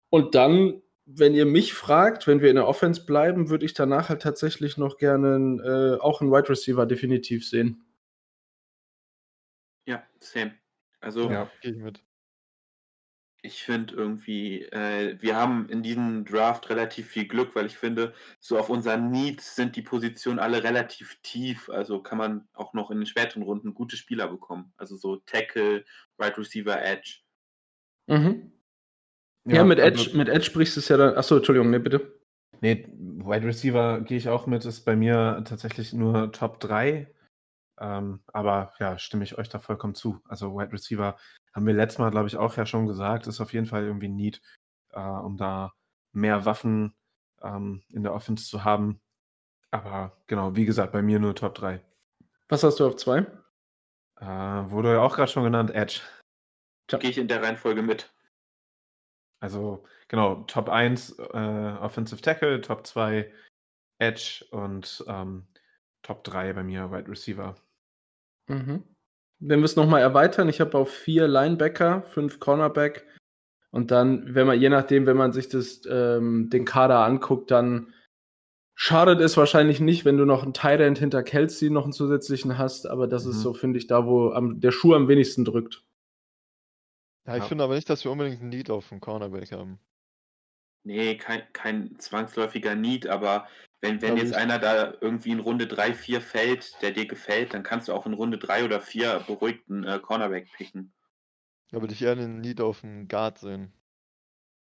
S6: Und dann, wenn ihr mich fragt, wenn wir in der Offense bleiben, würde ich danach halt tatsächlich noch gerne äh, auch einen Wide Receiver definitiv sehen.
S5: Ja, same. Also, ja, gehe ich mit ich finde irgendwie, äh, wir haben in diesem Draft relativ viel Glück, weil ich finde, so auf unseren Needs sind die Positionen alle relativ tief. Also kann man auch noch in den späteren Runden gute Spieler bekommen. Also so Tackle, Right Receiver, Edge.
S6: Mhm. Ja, ja, mit Edge, also, mit Edge sprichst du es ja dann. Achso, Entschuldigung, ne, bitte.
S3: Nee, Wide Receiver gehe ich auch mit, ist bei mir tatsächlich nur Top 3. Ähm, aber ja, stimme ich euch da vollkommen zu. Also Wide Receiver haben wir letztes Mal, glaube ich, auch ja schon gesagt, ist auf jeden Fall irgendwie ein Need, äh, um da mehr Waffen ähm, in der Offense zu haben. Aber genau, wie gesagt, bei mir nur Top 3.
S6: Was hast du auf 2?
S3: Äh, wurde ja auch gerade schon genannt, Edge.
S5: Gehe ich in der Reihenfolge mit.
S3: Also, genau, Top 1 äh, Offensive Tackle, Top 2 Edge und ähm, Top 3 bei mir Wide Receiver.
S6: Mhm. Wenn wir es nochmal erweitern, ich habe auf vier Linebacker, fünf Cornerback und dann, wenn man, je nachdem, wenn man sich das, ähm, den Kader anguckt, dann schadet es wahrscheinlich nicht, wenn du noch einen Tyrant hinter Kelsey noch einen zusätzlichen hast, aber das
S3: Mhm.
S6: ist so, finde ich, da, wo am, der Schuh am wenigsten drückt.
S4: Ja, ich
S3: Ja.
S4: finde aber nicht, dass wir unbedingt einen Lead auf dem Cornerback haben.
S5: Nee, kein, kein zwangsläufiger Need, aber wenn, wenn jetzt einer da irgendwie in Runde 3, 4 fällt, der dir gefällt, dann kannst du auch in Runde 3 oder 4 beruhigten äh, Cornerback picken.
S4: Da würde ich eher einen Lead auf den Guard sehen.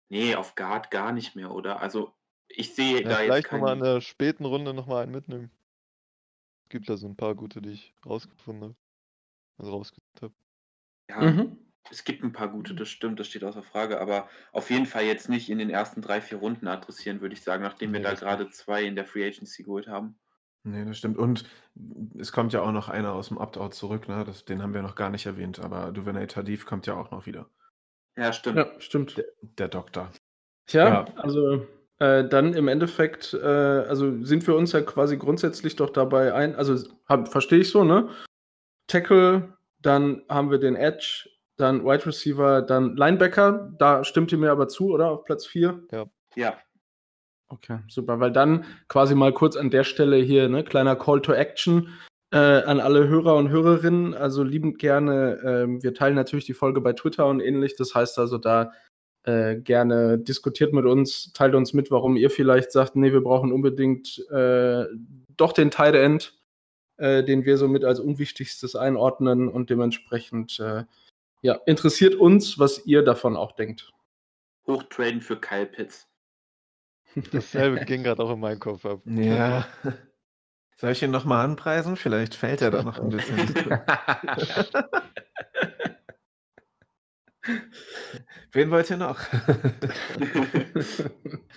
S5: Nee, auf Guard gar nicht mehr, oder? Also, ich sehe
S4: Ja,
S5: da jetzt
S4: vielleicht nochmal in der späten Runde nochmal einen mitnehmen. Es gibt da so ein paar gute, die ich rausgefunden habe. Also rausgesucht habe.
S5: Ja,
S6: Mhm.
S5: Es gibt ein paar gute, das stimmt, das steht außer Frage, aber auf jeden Fall jetzt nicht in den ersten drei, vier Runden adressieren, würde ich sagen, nachdem wir
S4: Nee,
S5: da
S4: das
S5: gerade zwei in der Free Agency geholt haben.
S3: Nee, das stimmt. Und es kommt ja auch noch einer aus dem Opt-out zurück, ne? Das, den haben wir noch gar nicht erwähnt, aber Duvernay Tardif kommt ja auch noch wieder.
S5: Ja, stimmt.
S6: Ja, stimmt.
S3: Der Doktor.
S6: Tja,
S3: Ja.
S6: also äh, dann im Endeffekt, äh, also sind wir uns ja quasi grundsätzlich doch dabei ein, also verstehe ich so, ne? Tackle, dann haben wir den Edge, dann Wide Receiver, dann Linebacker, da stimmt ihr mir aber zu, oder? Auf Platz 4?
S5: Ja,
S6: Okay, super, weil dann quasi mal kurz an der Stelle hier, ne, kleiner Call to Action äh, an alle Hörer und Hörerinnen. Also liebend gerne, ähm, wir teilen natürlich die Folge bei Twitter und ähnlich. Das heißt also da äh, gerne diskutiert mit uns, teilt uns mit, warum ihr vielleicht sagt, nee, wir brauchen unbedingt äh, doch den Tight End, äh, den wir somit als unwichtigstes einordnen und dementsprechend äh, ja, interessiert uns, was ihr davon auch denkt.
S5: hochtraden für Kyle Pitts.
S4: Dasselbe ging gerade auch in meinem Kopf ab. (laughs)
S3: Ja. Soll ich ihn nochmal anpreisen? Vielleicht fällt er da noch ein bisschen. (laughs) Wen wollt ihr noch? (laughs)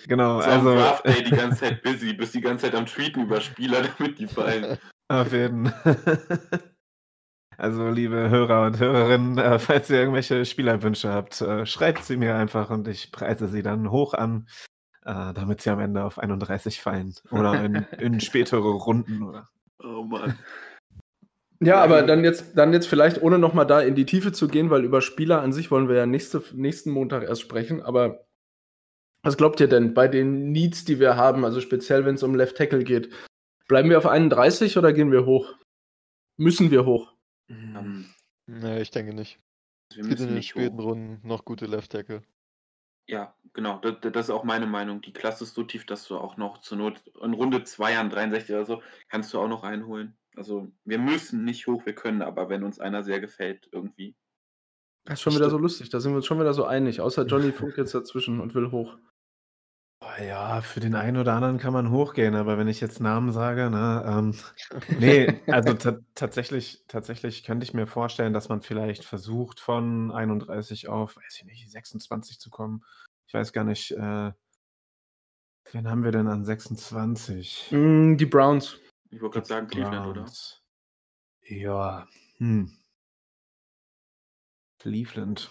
S3: genau,
S5: So
S3: also
S5: Draft Day die ganze Zeit busy, bist die ganze Zeit am Tweeten über Spieler, damit die fallen.
S3: auf jeden Also, liebe Hörer und Hörerinnen, äh, falls ihr irgendwelche Spielerwünsche habt, äh, schreibt sie mir einfach und ich preise sie dann hoch an, äh, damit sie am Ende auf 31 fallen. Oder in, in (laughs) spätere Runden. Oder.
S5: Oh Mann.
S6: Ja, aber dann jetzt, dann jetzt vielleicht, ohne nochmal da in die Tiefe zu gehen, weil über Spieler an sich wollen wir ja nächste, nächsten Montag erst sprechen, aber was glaubt ihr denn bei den Needs, die wir haben, also speziell wenn es um Left Tackle geht? Bleiben wir auf 31 oder gehen wir hoch? Müssen wir hoch?
S5: Ähm,
S4: Nee, ich denke nicht.
S5: wir
S4: Es gibt in den
S5: nicht
S4: späten
S5: hoch.
S4: Runden noch gute Left Tackle.
S5: Ja, genau. Das, das ist auch meine Meinung. Die Klasse ist so tief, dass du auch noch zur Not in Runde 2 an 63 oder so kannst du auch noch einholen. Also wir müssen nicht hoch, wir können, aber wenn uns einer sehr gefällt, irgendwie.
S6: Das ist schon wieder so lustig, da sind wir uns schon wieder so einig, außer Johnny (laughs) funkt jetzt dazwischen und will hoch.
S3: Ja, für den einen oder anderen kann man hochgehen, aber wenn ich jetzt Namen sage, ne, ähm, nee, also ta tatsächlich, tatsächlich könnte ich mir vorstellen, dass man vielleicht versucht, von 31 auf, weiß ich nicht, 26 zu kommen. Ich weiß gar nicht, äh, wen haben wir denn an 26?
S6: Mm, die Browns.
S5: Ich wollte gerade sagen Cleveland, oder?
S3: Ja, hm. Cleveland.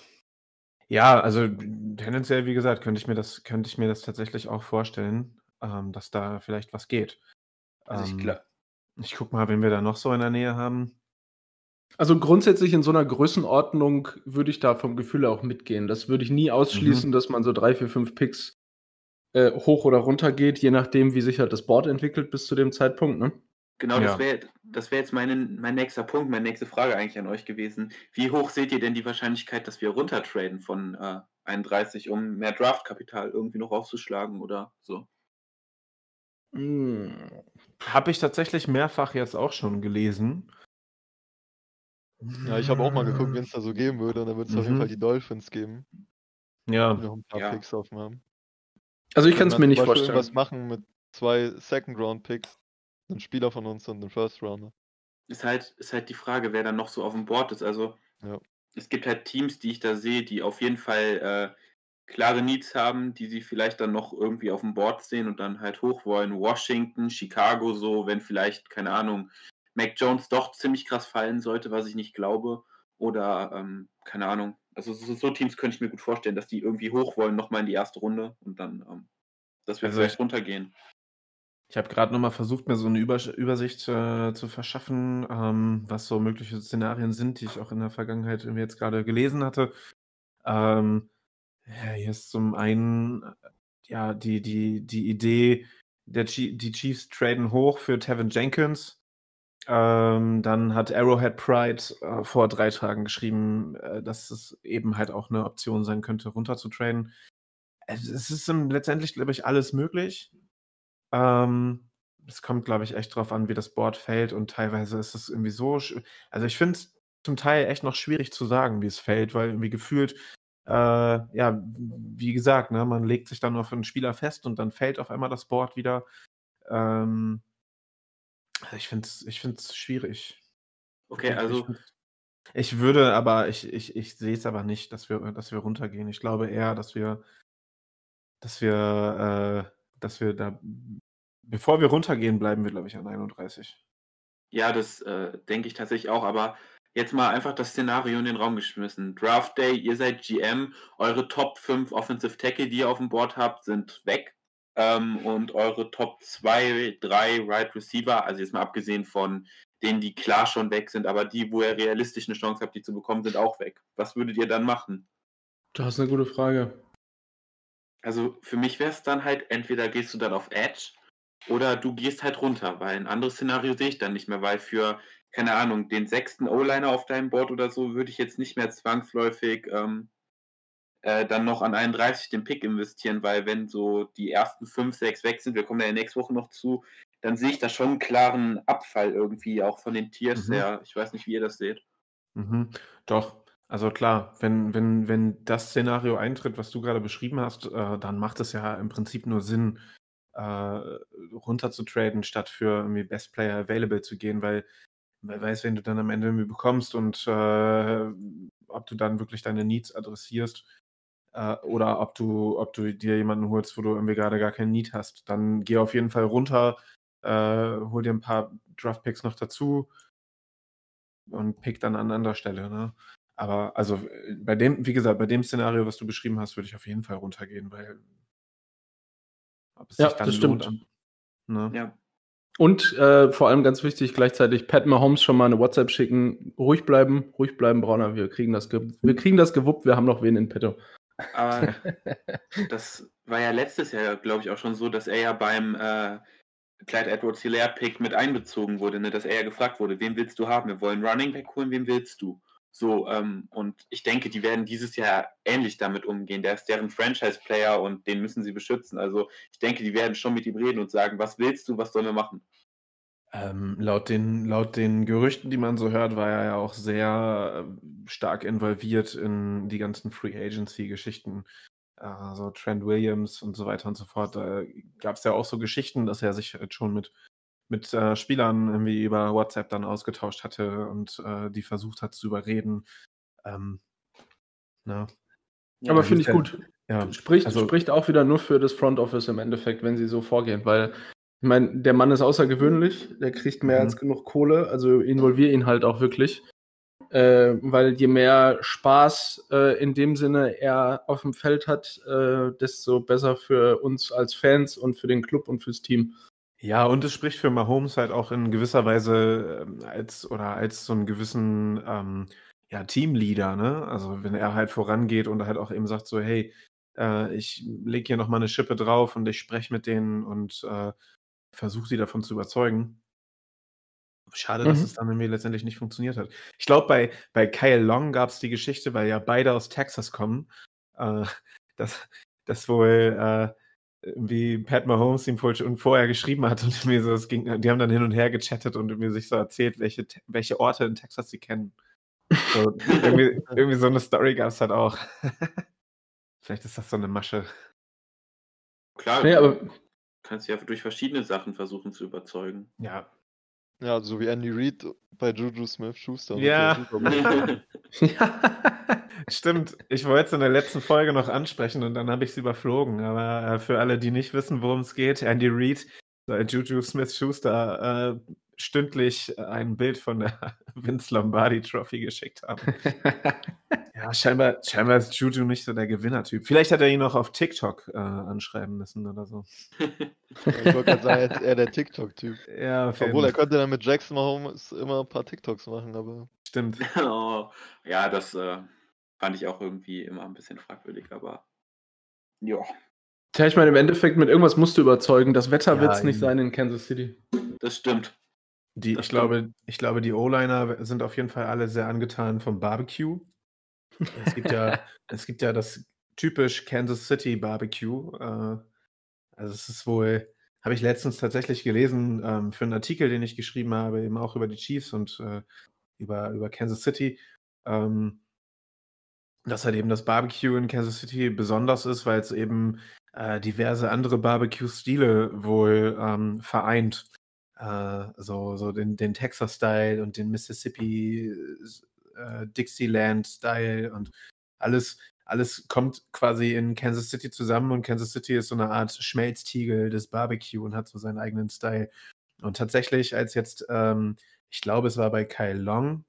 S3: Ja, also tendenziell, wie gesagt, könnte ich mir das, könnte ich mir das tatsächlich auch vorstellen, ähm, dass da vielleicht was geht.
S5: Also ich
S3: Ähm,
S5: glaube,
S3: ich guck mal, wen wir da noch so in der Nähe haben.
S6: Also grundsätzlich in so einer Größenordnung würde ich da vom Gefühl auch mitgehen. Das würde ich nie ausschließen, dass man so drei, vier, fünf Picks äh, hoch oder runter geht, je nachdem, wie sich halt das Board entwickelt bis zu dem Zeitpunkt. Ne?
S5: Genau,
S3: Ja.
S5: das wäre das wär jetzt meine, mein nächster Punkt, meine nächste Frage eigentlich an euch gewesen. Wie hoch seht ihr denn die Wahrscheinlichkeit, dass wir runtertraden von äh, 31, um mehr Draftkapital irgendwie noch aufzuschlagen oder so?
S6: Mm.
S3: Habe ich tatsächlich mehrfach jetzt auch schon gelesen.
S4: Ja, ich habe auch mal geguckt, wen es da so geben würde. Und dann würde es auf jeden
S3: Mhm.
S4: Fall die Dolphins geben,
S3: Ja,
S4: noch ein paar
S5: Ja.
S4: Picks offen haben.
S6: Also ich kann es
S4: Wenn
S6: mir nicht vorstellen.
S4: Was machen mit zwei Second-Round-Picks, einen Spieler von uns und einen First-Rounder.
S5: Ist halt, ist halt die Frage, wer dann noch so auf dem Board ist. Also
S4: Ja.
S5: es gibt halt Teams, die ich da sehe, die auf jeden Fall äh, klare Needs haben, die sie vielleicht dann noch irgendwie auf dem Board sehen und dann halt hoch wollen. Washington, Chicago so, wenn vielleicht, keine Ahnung, Mac Jones doch ziemlich krass fallen sollte, was ich nicht glaube. Oder, ähm, keine Ahnung. Also so, so, Teams könnte ich mir gut vorstellen, dass die irgendwie hoch wollen, nochmal in die erste Runde und dann, ähm, dass wir also vielleicht runtergehen.
S3: Ich habe gerade nochmal versucht, mir so eine Übers Übersicht äh, zu verschaffen, ähm, was so mögliche Szenarien sind, die ich auch in der Vergangenheit irgendwie jetzt gerade gelesen hatte. Ähm, ja, hier ist zum einen ja die, die, die Idee, der die Chiefs traden hoch für Tevin Jenkins. Ähm, dann hat Arrowhead Pride äh, vor drei Tagen geschrieben, äh, dass es eben halt auch eine Option sein könnte, runter zu traden. Es ist letztendlich, glaube ich, alles möglich. Ähm, es kommt, glaube ich, echt drauf an, wie das Board fällt und teilweise ist es irgendwie so. Also ich finde es zum Teil echt noch schwierig zu sagen, wie es fällt, weil irgendwie gefühlt, äh, ja, wie gesagt, ne, man legt sich dann auf einen Spieler fest und dann fällt auf einmal das Board wieder. Ähm, ich finde es ich find's schwierig.
S5: Okay, also.
S3: Ich, ich würde aber, ich, ich, ich sehe es aber nicht, dass wir, dass wir runtergehen. Ich glaube eher, dass wir, dass wir, äh, dass wir da, bevor wir runtergehen, bleiben wir, glaube ich, an 31.
S5: Ja, das äh, denke ich tatsächlich auch, aber jetzt mal einfach das Szenario in den Raum geschmissen. Draft Day, ihr seid GM, eure Top 5 Offensive Tackle, die ihr auf dem Board habt, sind weg. Ähm, und eure Top 2, 3 Right Receiver, also jetzt mal abgesehen von denen, die klar schon weg sind, aber die, wo ihr realistisch eine Chance habt, die zu bekommen, sind auch weg. Was würdet ihr dann machen?
S6: Das ist eine gute Frage.
S5: Also für mich wäre es dann halt, entweder gehst du dann auf Edge oder du gehst halt runter, weil ein anderes Szenario sehe ich dann nicht mehr, weil für, keine Ahnung, den sechsten O-Liner auf deinem Board oder so würde ich jetzt nicht mehr zwangsläufig ähm, äh, dann noch an 31 den Pick investieren, weil wenn so die ersten 5, 6 weg sind, wir kommen ja nächste Woche noch zu, dann sehe ich da schon einen klaren Abfall irgendwie, auch von den Tiers mhm. her. Ich weiß nicht, wie ihr das seht.
S3: Mhm. Doch, also klar, wenn, wenn, wenn das Szenario eintritt, was du gerade beschrieben hast, äh, dann macht es ja im Prinzip nur Sinn, äh, traden, statt für irgendwie Best Player Available zu gehen, weil wer weiß, wenn du dann am Ende irgendwie bekommst und äh, ob du dann wirklich deine Needs adressierst äh, oder ob du, ob du dir jemanden holst, wo du irgendwie gerade gar keinen Need hast. Dann geh auf jeden Fall runter, äh, hol dir ein paar Draft Picks noch dazu und pick dann an anderer Stelle. Ne? Aber also bei dem, wie gesagt, bei dem Szenario, was du beschrieben hast, würde ich auf jeden Fall runtergehen, weil
S6: ob es ja, sich dann das lohnt. Stimmt. Ne? Ja. Und äh, vor allem ganz wichtig, gleichzeitig Pat Mahomes schon mal eine WhatsApp schicken. Ruhig bleiben, ruhig bleiben, Brauner. Wir kriegen das, wir kriegen das gewuppt, wir haben noch wen in petto.
S5: Aber (laughs) das war ja letztes Jahr, glaube ich, auch schon so, dass er ja beim äh, Clyde Edwards Hilaire Pick mit einbezogen wurde, ne? dass er ja gefragt wurde, wen willst du haben? Wir wollen Running Back holen, wen willst du? So, ähm, und ich denke, die werden dieses Jahr ähnlich damit umgehen. Der ist deren Franchise-Player und den müssen sie beschützen. Also ich denke, die werden schon mit ihm reden und sagen, was willst du, was sollen wir machen?
S3: Ähm, laut, den, laut den Gerüchten, die man so hört, war er ja auch sehr äh, stark involviert in die ganzen Free Agency-Geschichten. Also Trent Williams und so weiter und so fort. Da gab es ja auch so Geschichten, dass er sich halt schon mit mit äh, Spielern irgendwie über WhatsApp dann ausgetauscht hatte und äh, die versucht hat zu überreden. Ähm,
S6: na. Ja, Aber finde ich gut. Ja, spricht, also, spricht auch wieder nur für das Front Office im Endeffekt, wenn sie so vorgehen, weil ich meine, der Mann ist außergewöhnlich, der kriegt mehr als mhm. genug Kohle, also involvier ihn halt auch wirklich. Äh, weil je mehr Spaß äh, in dem Sinne er auf dem Feld hat, äh, desto besser für uns als Fans und für den Club und fürs Team.
S3: Ja, und es spricht für Mahomes halt auch in gewisser Weise ähm, als oder als so einen gewissen ähm, ja, Teamleader, ne? Also wenn er halt vorangeht und halt auch eben sagt so, hey, äh, ich lege hier nochmal eine Schippe drauf und ich spreche mit denen und äh, versuche sie davon zu überzeugen. Schade, dass mhm. es dann irgendwie letztendlich nicht funktioniert hat. Ich glaube, bei, bei Kyle Long gab es die Geschichte, weil ja beide aus Texas kommen, äh, (laughs) dass, dass wohl wie Pat Mahomes ihm vorher geschrieben hat und mir so, es ging, die haben dann hin und her gechattet und mir sich so erzählt, welche, welche Orte in Texas sie kennen. So, irgendwie, (laughs) irgendwie, so eine Story gab es halt auch. (laughs) Vielleicht ist das so eine Masche.
S5: Klar, nee, aber kannst ja durch verschiedene Sachen versuchen zu überzeugen.
S3: Ja.
S4: Ja, so wie Andy Reid bei Juju Smith Schuster.
S3: Ja. (laughs) ja. Stimmt, ich wollte es in der letzten Folge noch ansprechen und dann habe ich es überflogen. Aber äh, für alle, die nicht wissen, worum es geht, Andy Reid, äh, Juju Smith Schuster, äh, stündlich ein Bild von der (laughs) Vince Lombardi Trophy geschickt haben. (laughs) ja, scheinbar, scheinbar ist Juju nicht so der Gewinnertyp. Vielleicht hat er ihn noch auf TikTok äh, anschreiben müssen oder so.
S4: ich wollte gerade sagen, er ist eher der TikTok-Typ.
S3: Ja,
S4: Obwohl, er könnte dann mit Jackson Mahomes immer ein paar TikToks machen, aber.
S3: Stimmt. (laughs)
S5: oh, ja, das äh, fand ich auch irgendwie immer ein bisschen fragwürdig, aber ja.
S6: Tja, ich meine, im Endeffekt mit irgendwas musst du überzeugen. Das Wetter
S3: Ja,
S6: wird es nicht sein in Kansas City.
S5: Das stimmt.
S3: Die,
S5: Das
S3: ich, glaube, ich glaube, die O-Liner sind auf jeden Fall alle sehr angetan vom Barbecue. Es gibt ja, (laughs) es gibt ja das typisch Kansas City Barbecue. Äh, also es ist wohl, habe ich letztens tatsächlich gelesen ähm, für einen Artikel, den ich geschrieben habe, eben auch über die Chiefs und äh, über, über Kansas City. Ähm, dass halt eben das Barbecue in Kansas City besonders ist, weil es eben äh, diverse andere Barbecue-Stile wohl ähm, vereint. Äh, so, so den, den Texas-Style und den Mississippi äh, und alles, alles kommt quasi in Kansas City zusammen und Kansas City ist so eine Art Schmelztiegel des Barbecue und hat so seinen eigenen Style. Und tatsächlich, als jetzt, ähm, ich glaube, es war bei Kyle Long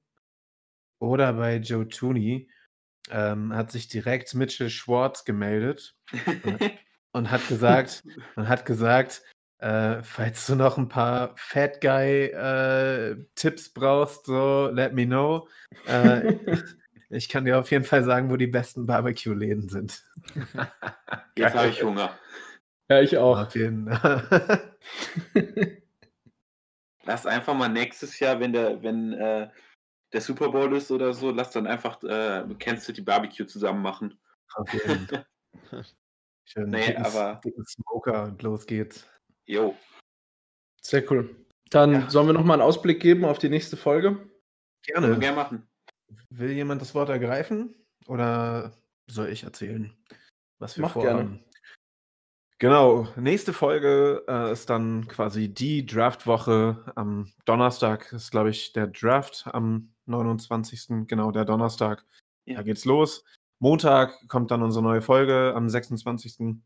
S3: oder bei Joe Tooney, ähm, hat sich direkt Mitchell Schwartz gemeldet (laughs) und hat gesagt, und hat gesagt, äh, falls du noch ein paar Fat Guy äh, Tipps brauchst, so let me know. Äh, (laughs) ich kann dir auf jeden Fall sagen, wo die besten Barbecue-Läden sind. (laughs)
S5: Jetzt habe ich Hunger.
S6: Ja, ich auch.
S3: Auf jeden
S5: Lass einfach mal nächstes Jahr, wenn der, wenn äh, der Super Bowl ist oder so, lass dann einfach äh, Kansas City Barbecue zusammen machen.
S3: Jeden. (laughs) Schön
S5: Nee,
S3: dicken,
S5: aber-
S3: dicken Smoker und los geht's.
S5: Jo.
S6: Sehr cool. Dann
S5: Ja.
S6: sollen wir nochmal einen Ausblick geben auf die nächste Folge.
S5: Können wir
S3: Gerne.
S5: gerne machen.
S3: Will jemand das Wort ergreifen? Oder soll ich erzählen, was wir
S6: Mach
S3: vorhaben? Genau, nächste Folge äh, ist dann quasi die Draftwoche. Am Donnerstag ist, glaube ich, der Draft am 29. Genau, der Donnerstag.
S5: Ja.
S3: Da geht's los. Montag kommt dann unsere neue Folge am 26.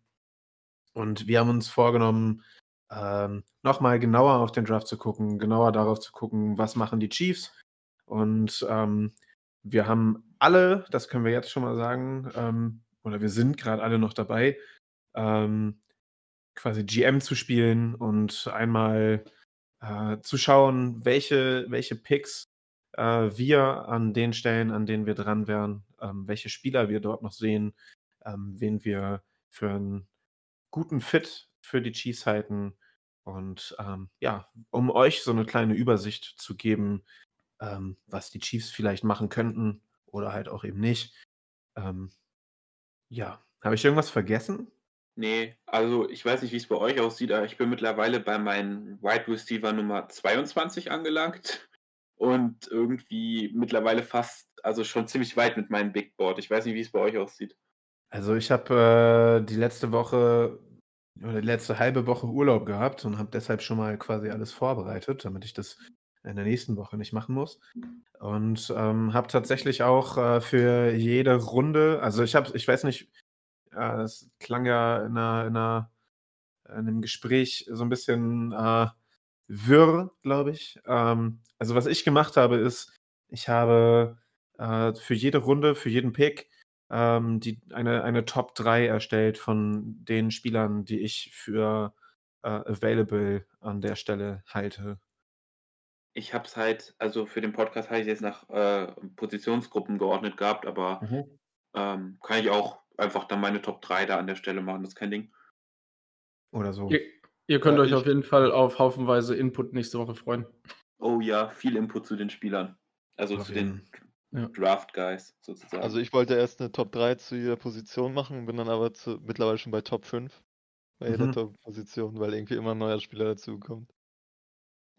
S3: Und wir haben uns vorgenommen, ähm, nochmal genauer auf den Draft zu gucken, genauer darauf zu gucken, was machen die Chiefs. Und ähm, wir haben alle, das können wir jetzt schon mal sagen, ähm, oder wir sind gerade alle noch dabei, ähm, quasi GM zu spielen und einmal äh, zu schauen, welche, welche Picks äh, wir an den Stellen, an denen wir dran wären, ähm, welche Spieler wir dort noch sehen, ähm, wen wir für einen guten Fit für die Chiefs halten. Und ähm, ja, um euch so eine kleine Übersicht zu geben, ähm, was die Chiefs vielleicht machen könnten oder halt auch eben nicht. Ähm, ja, habe ich irgendwas vergessen?
S5: Nee, also ich weiß nicht, wie es bei euch aussieht, aber ich bin mittlerweile bei meinem Wide Receiver Nummer 22 angelangt und irgendwie mittlerweile fast, also schon ziemlich weit mit meinem Big Board. Ich weiß nicht, wie es bei euch aussieht.
S3: Also ich habe äh, die letzte Woche oder die letzte halbe Woche Urlaub gehabt und habe deshalb schon mal quasi alles vorbereitet, damit ich das in der nächsten Woche nicht machen muss. Und ähm, habe tatsächlich auch äh, für jede Runde, also ich habe, ich weiß nicht, äh, es klang ja in, einer, in, einer, in einem Gespräch so ein bisschen äh, wirr, glaube ich. Ähm, also was ich gemacht habe, ist, ich habe äh, für jede Runde, für jeden Pick ähm, die, eine, eine Top 3 erstellt von den Spielern, die ich für äh, available an der Stelle halte.
S5: Ich habe es halt, also für den Podcast habe ich jetzt nach äh, Positionsgruppen geordnet gehabt, aber ähm, kann ich auch einfach dann meine Top 3 da an der Stelle machen, das ist kein Ding.
S3: Oder so.
S6: Ihr, ihr könnt
S4: Ja,
S6: euch auf jeden Fall auf haufenweise Input nächste Woche freuen.
S5: Oh ja, viel Input zu den Spielern. Also
S3: Auf
S5: zu den
S6: Ja.
S5: Draft Guys sozusagen.
S4: Also ich wollte erst eine Top 3 zu jeder Position machen, bin dann aber zu, mittlerweile schon bei Top 5 bei jeder
S3: Mhm.
S4: Top-Position, weil irgendwie immer ein neuer Spieler dazukommt.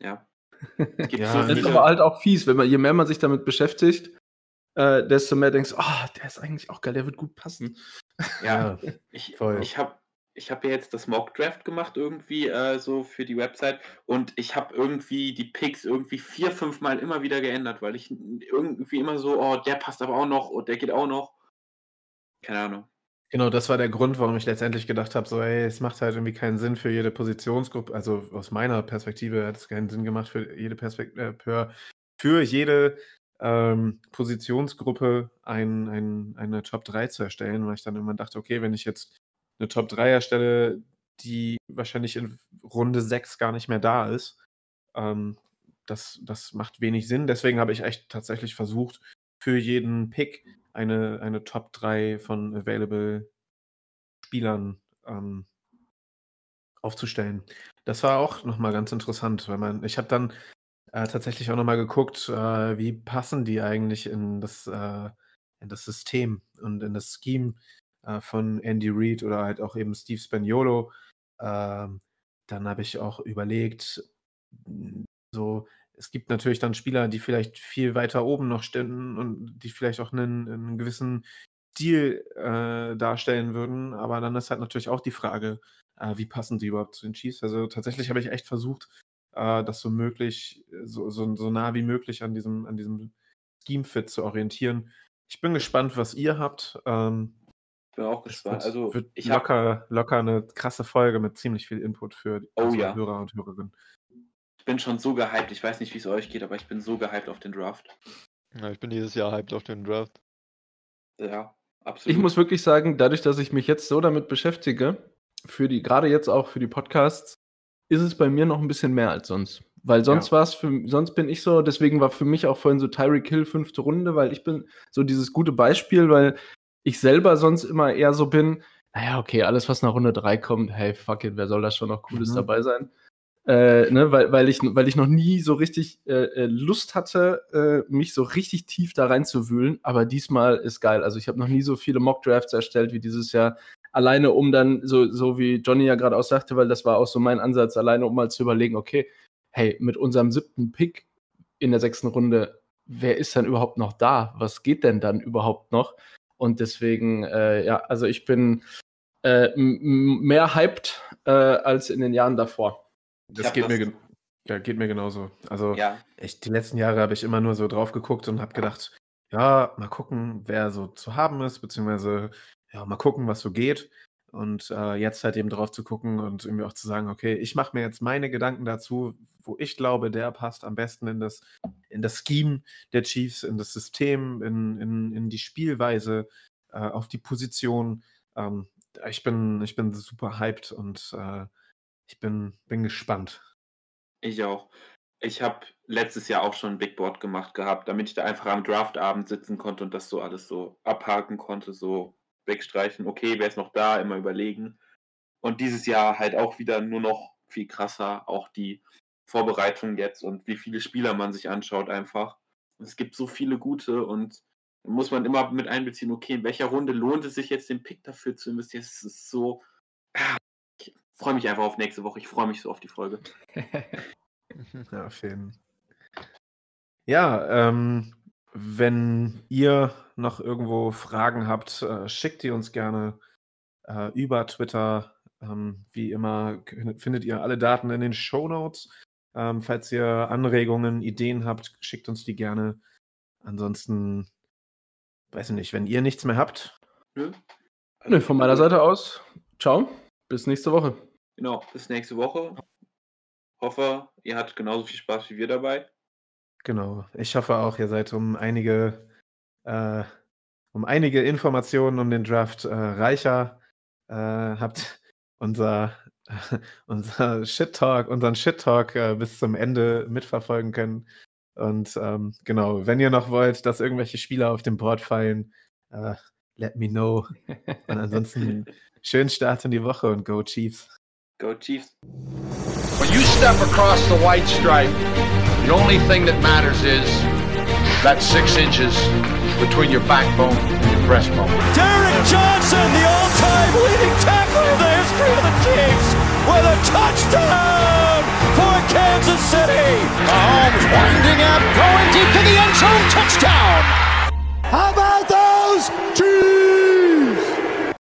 S5: ja. (laughs) Es gibt
S3: Ja,
S5: so
S3: das
S6: ist aber halt auch fies, wenn man, je mehr man sich damit beschäftigt, äh, desto mehr denkst du, ah, der ist eigentlich auch geil, der wird gut passen.
S5: ja, (laughs) ich, ich habe ich hab ja jetzt das Mock Draft gemacht irgendwie äh, so für die Website und ich habe irgendwie die Picks irgendwie vier, fünf Mal immer wieder geändert, weil ich irgendwie immer so, oh, der passt aber auch noch und der geht auch noch. Keine Ahnung.
S3: Genau, das war der Grund, warum ich letztendlich gedacht habe, so, ey, es macht halt irgendwie keinen Sinn für jede Positionsgruppe, also aus meiner Perspektive hat es keinen Sinn gemacht für jede Perspektive, äh, für, für jede ähm, Positionsgruppe ein, ein, eine Top 3 zu erstellen, weil ich dann immer dachte, okay, wenn ich jetzt eine Top 3 erstelle, die wahrscheinlich in Runde 6 gar nicht mehr da ist, ähm, das, das macht wenig Sinn. Deswegen habe ich echt tatsächlich versucht, für jeden Pick eine, eine Top 3 von available Spielern ähm, aufzustellen. Das war auch nochmal ganz interessant, weil man, ich habe dann äh, tatsächlich auch nochmal geguckt, äh, wie passen die eigentlich in das, äh, in das System und in das Scheme äh, von Andy Reid oder halt auch eben Steve Spaniolo. Ähm, dann habe ich auch überlegt, so, es gibt natürlich dann Spieler, die vielleicht viel weiter oben noch stehen und die vielleicht auch einen, einen gewissen Stil äh, darstellen würden. Aber dann ist halt natürlich auch die Frage, äh, wie passen die überhaupt zu den Chiefs? Also tatsächlich habe ich echt versucht, äh, das so möglich, so, so, so nah wie möglich an diesem, an diesem Scheme-Fit zu orientieren. Ich bin gespannt, was ihr habt. Ähm,
S5: bin auch
S3: es
S5: gespannt.
S3: wird,
S5: Also,
S3: wird
S5: ich
S3: locker, locker eine krasse Folge mit ziemlich viel Input für
S5: Oh
S3: unsere
S5: ja.
S3: Hörer und Hörerinnen.
S5: ich bin schon so gehypt. Ich weiß nicht, wie es euch geht, aber ich bin so gehypt auf den Draft.
S4: Ja, ich bin dieses Jahr hyped auf den Draft.
S5: Ja, absolut.
S6: Ich muss wirklich sagen, dadurch, dass ich mich jetzt so damit beschäftige, für die, gerade jetzt auch für die Podcasts, ist es bei mir noch ein bisschen mehr als sonst. Weil sonst
S3: Ja.
S6: war es für, sonst bin ich so, deswegen war für mich auch vorhin so Tyreek Hill fünfte Runde, weil ich bin so dieses gute Beispiel, weil ich selber sonst immer eher so bin, naja, okay, alles, was nach Runde 3 kommt, hey, fuck it, wer soll da schon noch Cooles
S3: Mhm.
S6: dabei sein? Äh, ne, weil, weil, ich, weil ich noch nie so richtig äh, äh, Lust hatte, äh, mich so richtig tief da reinzuwühlen. Aber diesmal ist geil. Also ich habe noch nie so viele Mock-Drafts erstellt wie dieses Jahr. Alleine um dann, so, so wie Johnny ja gerade auch sagte, weil das war auch so mein Ansatz, alleine um mal zu überlegen, okay, hey, mit unserem siebten Pick in der sechsten Runde, wer ist dann überhaupt noch da? Was geht denn dann überhaupt noch? Und deswegen, äh, ja, also ich bin äh, mehr hyped äh, als in den Jahren davor.
S3: Das geht, mir
S5: das-
S3: gen- ja, geht mir genauso. Also
S5: Ja,
S3: ich, die letzten Jahre habe ich immer nur so drauf geguckt und habe gedacht, ja, mal gucken, wer so zu haben ist, beziehungsweise ja, mal gucken, was so geht. Und äh, jetzt halt eben drauf zu gucken und irgendwie auch zu sagen, okay, ich mache mir jetzt meine Gedanken dazu, wo ich glaube, der passt am besten in das, in das Scheme der Chiefs, in das System, in, in, in die Spielweise, äh, auf die Position. Ähm, ich, bin, ich bin super hyped und äh, ich bin, bin gespannt.
S5: ich auch. Ich habe letztes Jahr auch schon ein Big Board gemacht gehabt, damit ich da einfach am Draftabend sitzen konnte und das so alles so abhaken konnte, so wegstreichen. Okay, wer ist noch da? Immer überlegen. Und dieses Jahr halt auch wieder nur noch viel krasser, auch die Vorbereitung jetzt und wie viele Spieler man sich anschaut einfach. Es gibt so viele gute und da muss man immer mit einbeziehen, okay, in welcher Runde lohnt es sich jetzt den Pick dafür zu investieren? Es ist so. Ah, Ich freue mich einfach auf nächste Woche. Ich freue mich so auf die Folge. (laughs)
S3: Ja, auf jeden Ja, ähm, wenn ihr noch irgendwo Fragen habt, äh, schickt die uns gerne äh, über Twitter. Ähm, wie immer findet ihr alle Daten in den Show Notes. Ähm, falls ihr Anregungen, Ideen habt, schickt uns die gerne. Ansonsten, weiß ich nicht, wenn ihr nichts mehr habt,
S5: Nö?
S6: Nö, von meiner Seite aus, ciao, bis nächste Woche.
S5: Genau, bis nächste Woche. Hoffe, ihr hattet genauso viel Spaß wie wir dabei.
S3: Genau. Ich hoffe auch, ihr seid um einige, äh, um einige Informationen um den Draft äh, reicher, äh, habt (laughs) unser, (laughs) unser Shit Talk, unseren Shit Talk äh, bis zum Ende mitverfolgen können. Und ähm, genau, wenn ihr noch wollt, dass irgendwelche Spieler auf dem Board fallen, äh, let me know. Und ansonsten (laughs) schönen Start in die Woche und go Chiefs.
S5: Go Chiefs.
S1: When you step across the white stripe, the only thing that matters is that six inches between your backbone and your breastbone.
S2: Derek Johnson, the all-time leading tackler in the history of the Chiefs, with a touchdown for Kansas City. Mahomes winding up, going deep to the end zone, touchdown. How about those Chiefs?